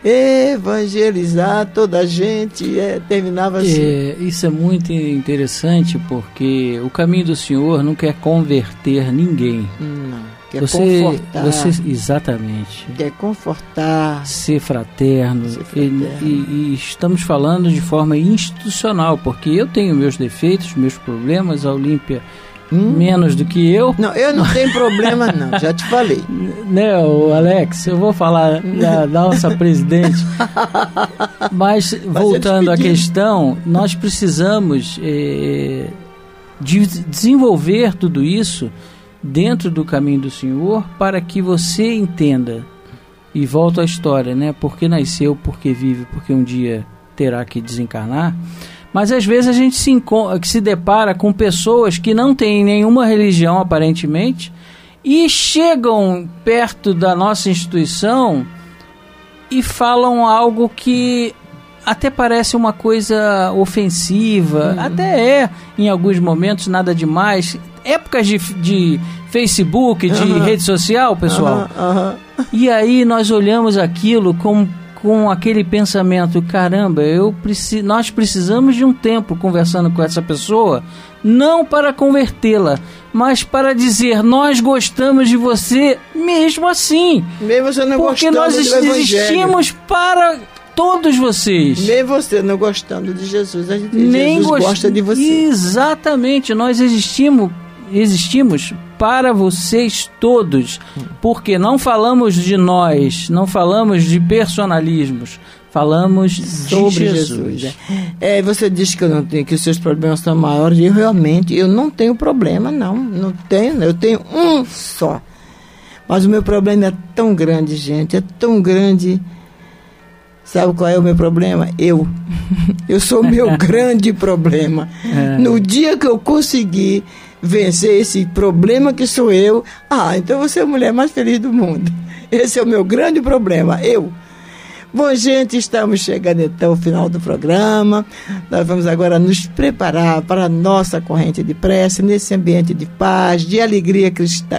Evangelizar toda a gente, é, terminava assim. É, isso é muito interessante porque o caminho do Senhor não quer converter ninguém. Não Quer você, confortar. Você, exatamente. Quer confortar. Ser fraterno. Ser fraterno. E, e, e, estamos falando de forma institucional, porque eu tenho meus defeitos, meus problemas, a Olímpia hum? menos do que eu. Não, eu não tenho problema não, já te falei. Né, Alex, eu vou falar da, da nossa presidente. Mas, voltando à questão, nós precisamos é, de desenvolver tudo isso dentro do caminho do Senhor para que você entenda. E volto à história, né? Porque nasceu, porque vive, porque um dia terá que desencarnar. Mas às vezes a gente se, se depara com pessoas que não têm nenhuma religião aparentemente e chegam perto da nossa instituição e falam algo que até parece uma coisa ofensiva, uhum. até é em alguns momentos nada demais, épocas de, de Facebook, de uhum. rede social, pessoal. Uhum. E aí nós olhamos aquilo com, com aquele pensamento: caramba, eu preci nós precisamos de um tempo conversando com essa pessoa, não para convertê-la, mas para dizer: nós gostamos de você mesmo assim. Mesmo você não Porque nós existimos para todos vocês. Nem você não gostando de Jesus, a gente, Nem Jesus gost- gosta de você. Exatamente, nós existimos, existimos para vocês todos, porque não falamos de nós, não falamos de personalismos, falamos sobre Jesus. né? É, você diz que eu não tenho, que os seus problemas são maiores, e eu realmente eu não tenho problema, não. Não tenho, eu tenho um só. Mas o meu problema é tão grande, gente, é tão grande. Sabe qual é o meu problema? Eu. Eu sou o meu grande problema. É. No dia que eu conseguir vencer esse problema que sou eu, ah, então vou ser a mulher mais feliz do mundo. Esse é o meu grande problema, eu. Bom, gente, estamos chegando então ao final do programa. Nós vamos agora nos preparar para a nossa corrente de prece nesse ambiente de paz, de alegria cristã.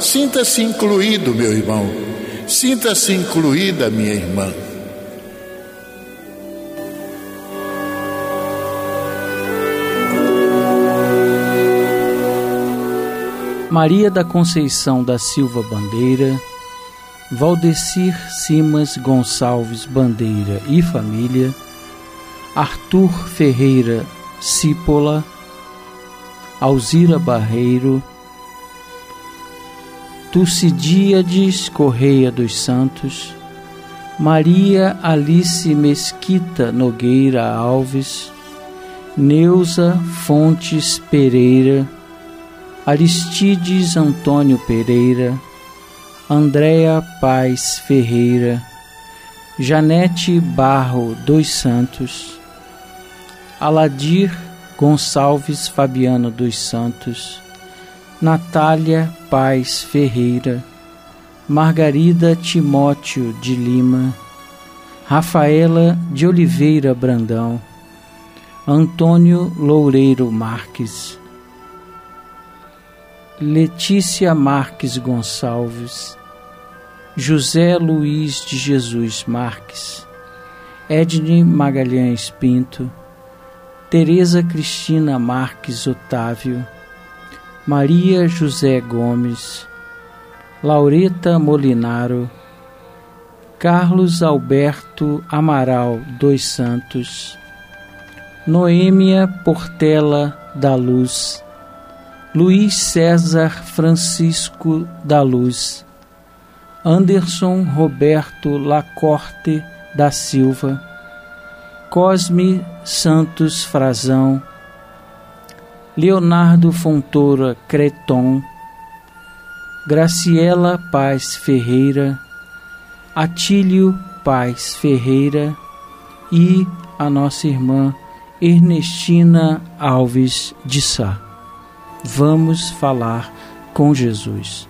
Sinta-se incluído, meu irmão. Sinta-se incluída, minha irmã. Maria da Conceição da Silva Bandeira, Valdecir Simas Gonçalves Bandeira e família, Arthur Ferreira Cipola, Alzira Barreiro, Tucidíades Correia dos Santos, Maria Alice Mesquita Nogueira Alves, Neuza Fontes Pereira, Aristides Antônio Pereira, Andréa Paz Ferreira, Janete Barro dos Santos, Aladir Gonçalves Fabiano dos Santos, Natália Paz Ferreira, Margarida Timóteo de Lima, Rafaela de Oliveira Brandão, Antônio Loureiro Marques, Letícia Marques Gonçalves, José Luiz de Jesus Marques, Edne Magalhães Pinto, Tereza Cristina Marques Otávio, Maria José Gomes, Laureta Molinaro, Carlos Alberto Amaral dos Santos, Noêmia Portela da Luz, Luiz César Francisco da Luz, Anderson Roberto Lacorte da Silva, Cosme Santos Frazão, Leonardo Fontoura Creton, Graciela Paz Ferreira, Atílio Paz Ferreira e a nossa irmã Ernestina Alves de Sá. Vamos falar com Jesus.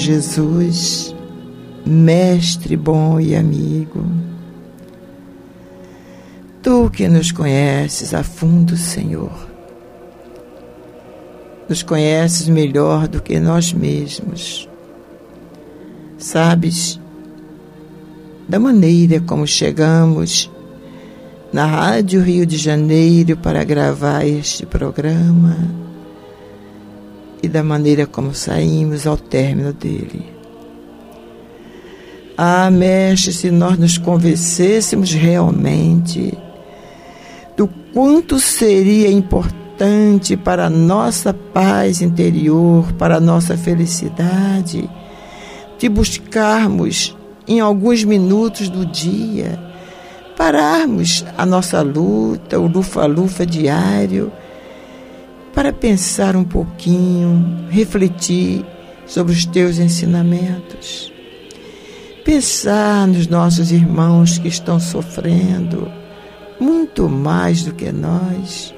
Jesus, Mestre bom e amigo, Tu que nos conheces a fundo, Senhor, nos conheces melhor do que nós mesmos, sabes da maneira como chegamos na Rádio Rio de Janeiro para gravar este programa e da maneira como saímos ao término dele. Ah, Mestre, se nós nos convencêssemos realmente do quanto seria importante para a nossa paz interior, para a nossa felicidade, de buscarmos em alguns minutos do dia, pararmos a nossa luta, o lufa-lufa diário para pensar um pouquinho, refletir sobre os teus ensinamentos. Pensar nos nossos irmãos que estão sofrendo muito mais do que nós.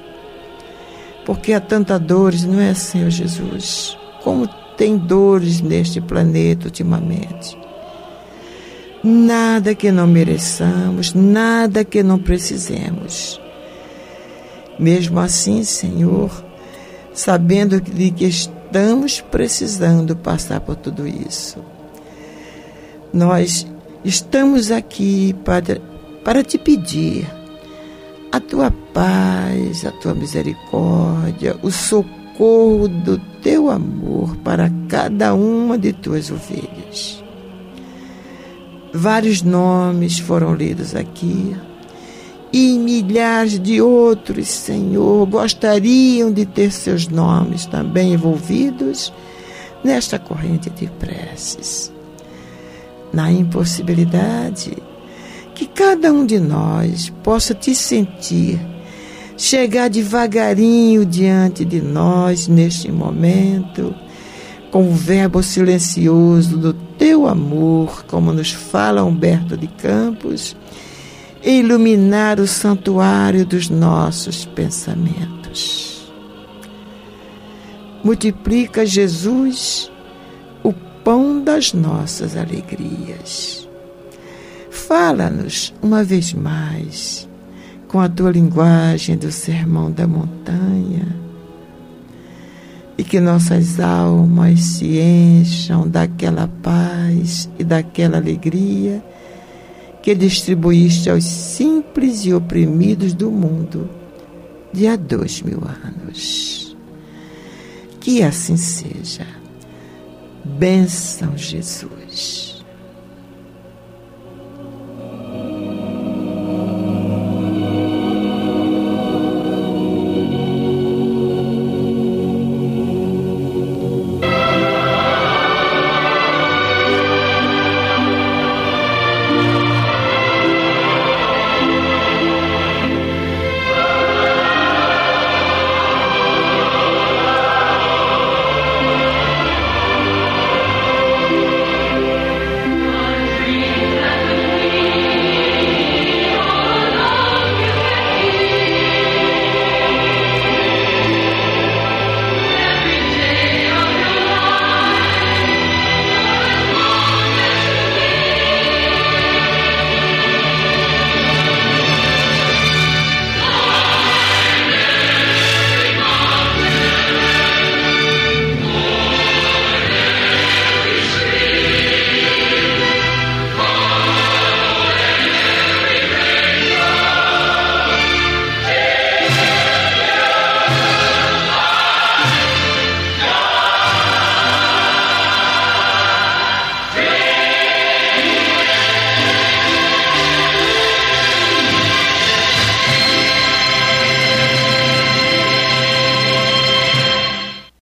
Porque há tantas dores, não é, Senhor Jesus? Como tem dores neste planeta ultimamente. Nada que não mereçamos, nada que não precisemos. Mesmo assim, Senhor, sabendo de que estamos precisando passar por tudo isso. Nós estamos aqui para, para te pedir a tua paz, a tua misericórdia, o socorro do teu amor para cada uma de tuas ovelhas. Vários nomes foram lidos aqui e milhares de outros, Senhor, gostariam de ter seus nomes também envolvidos nesta corrente de preces. Na impossibilidade que cada um de nós possa te sentir, chegar devagarinho diante de nós neste momento, com o verbo silencioso do teu amor, como nos fala Humberto de Campos e iluminar o santuário dos nossos pensamentos. Multiplica, Jesus, o pão das nossas alegrias. Fala-nos uma vez mais com a tua linguagem do sermão da montanha e que nossas almas se encham daquela paz e daquela alegria que distribuíste aos simples e oprimidos do mundo de há dois mil anos. Que assim seja. Bênção, Jesus.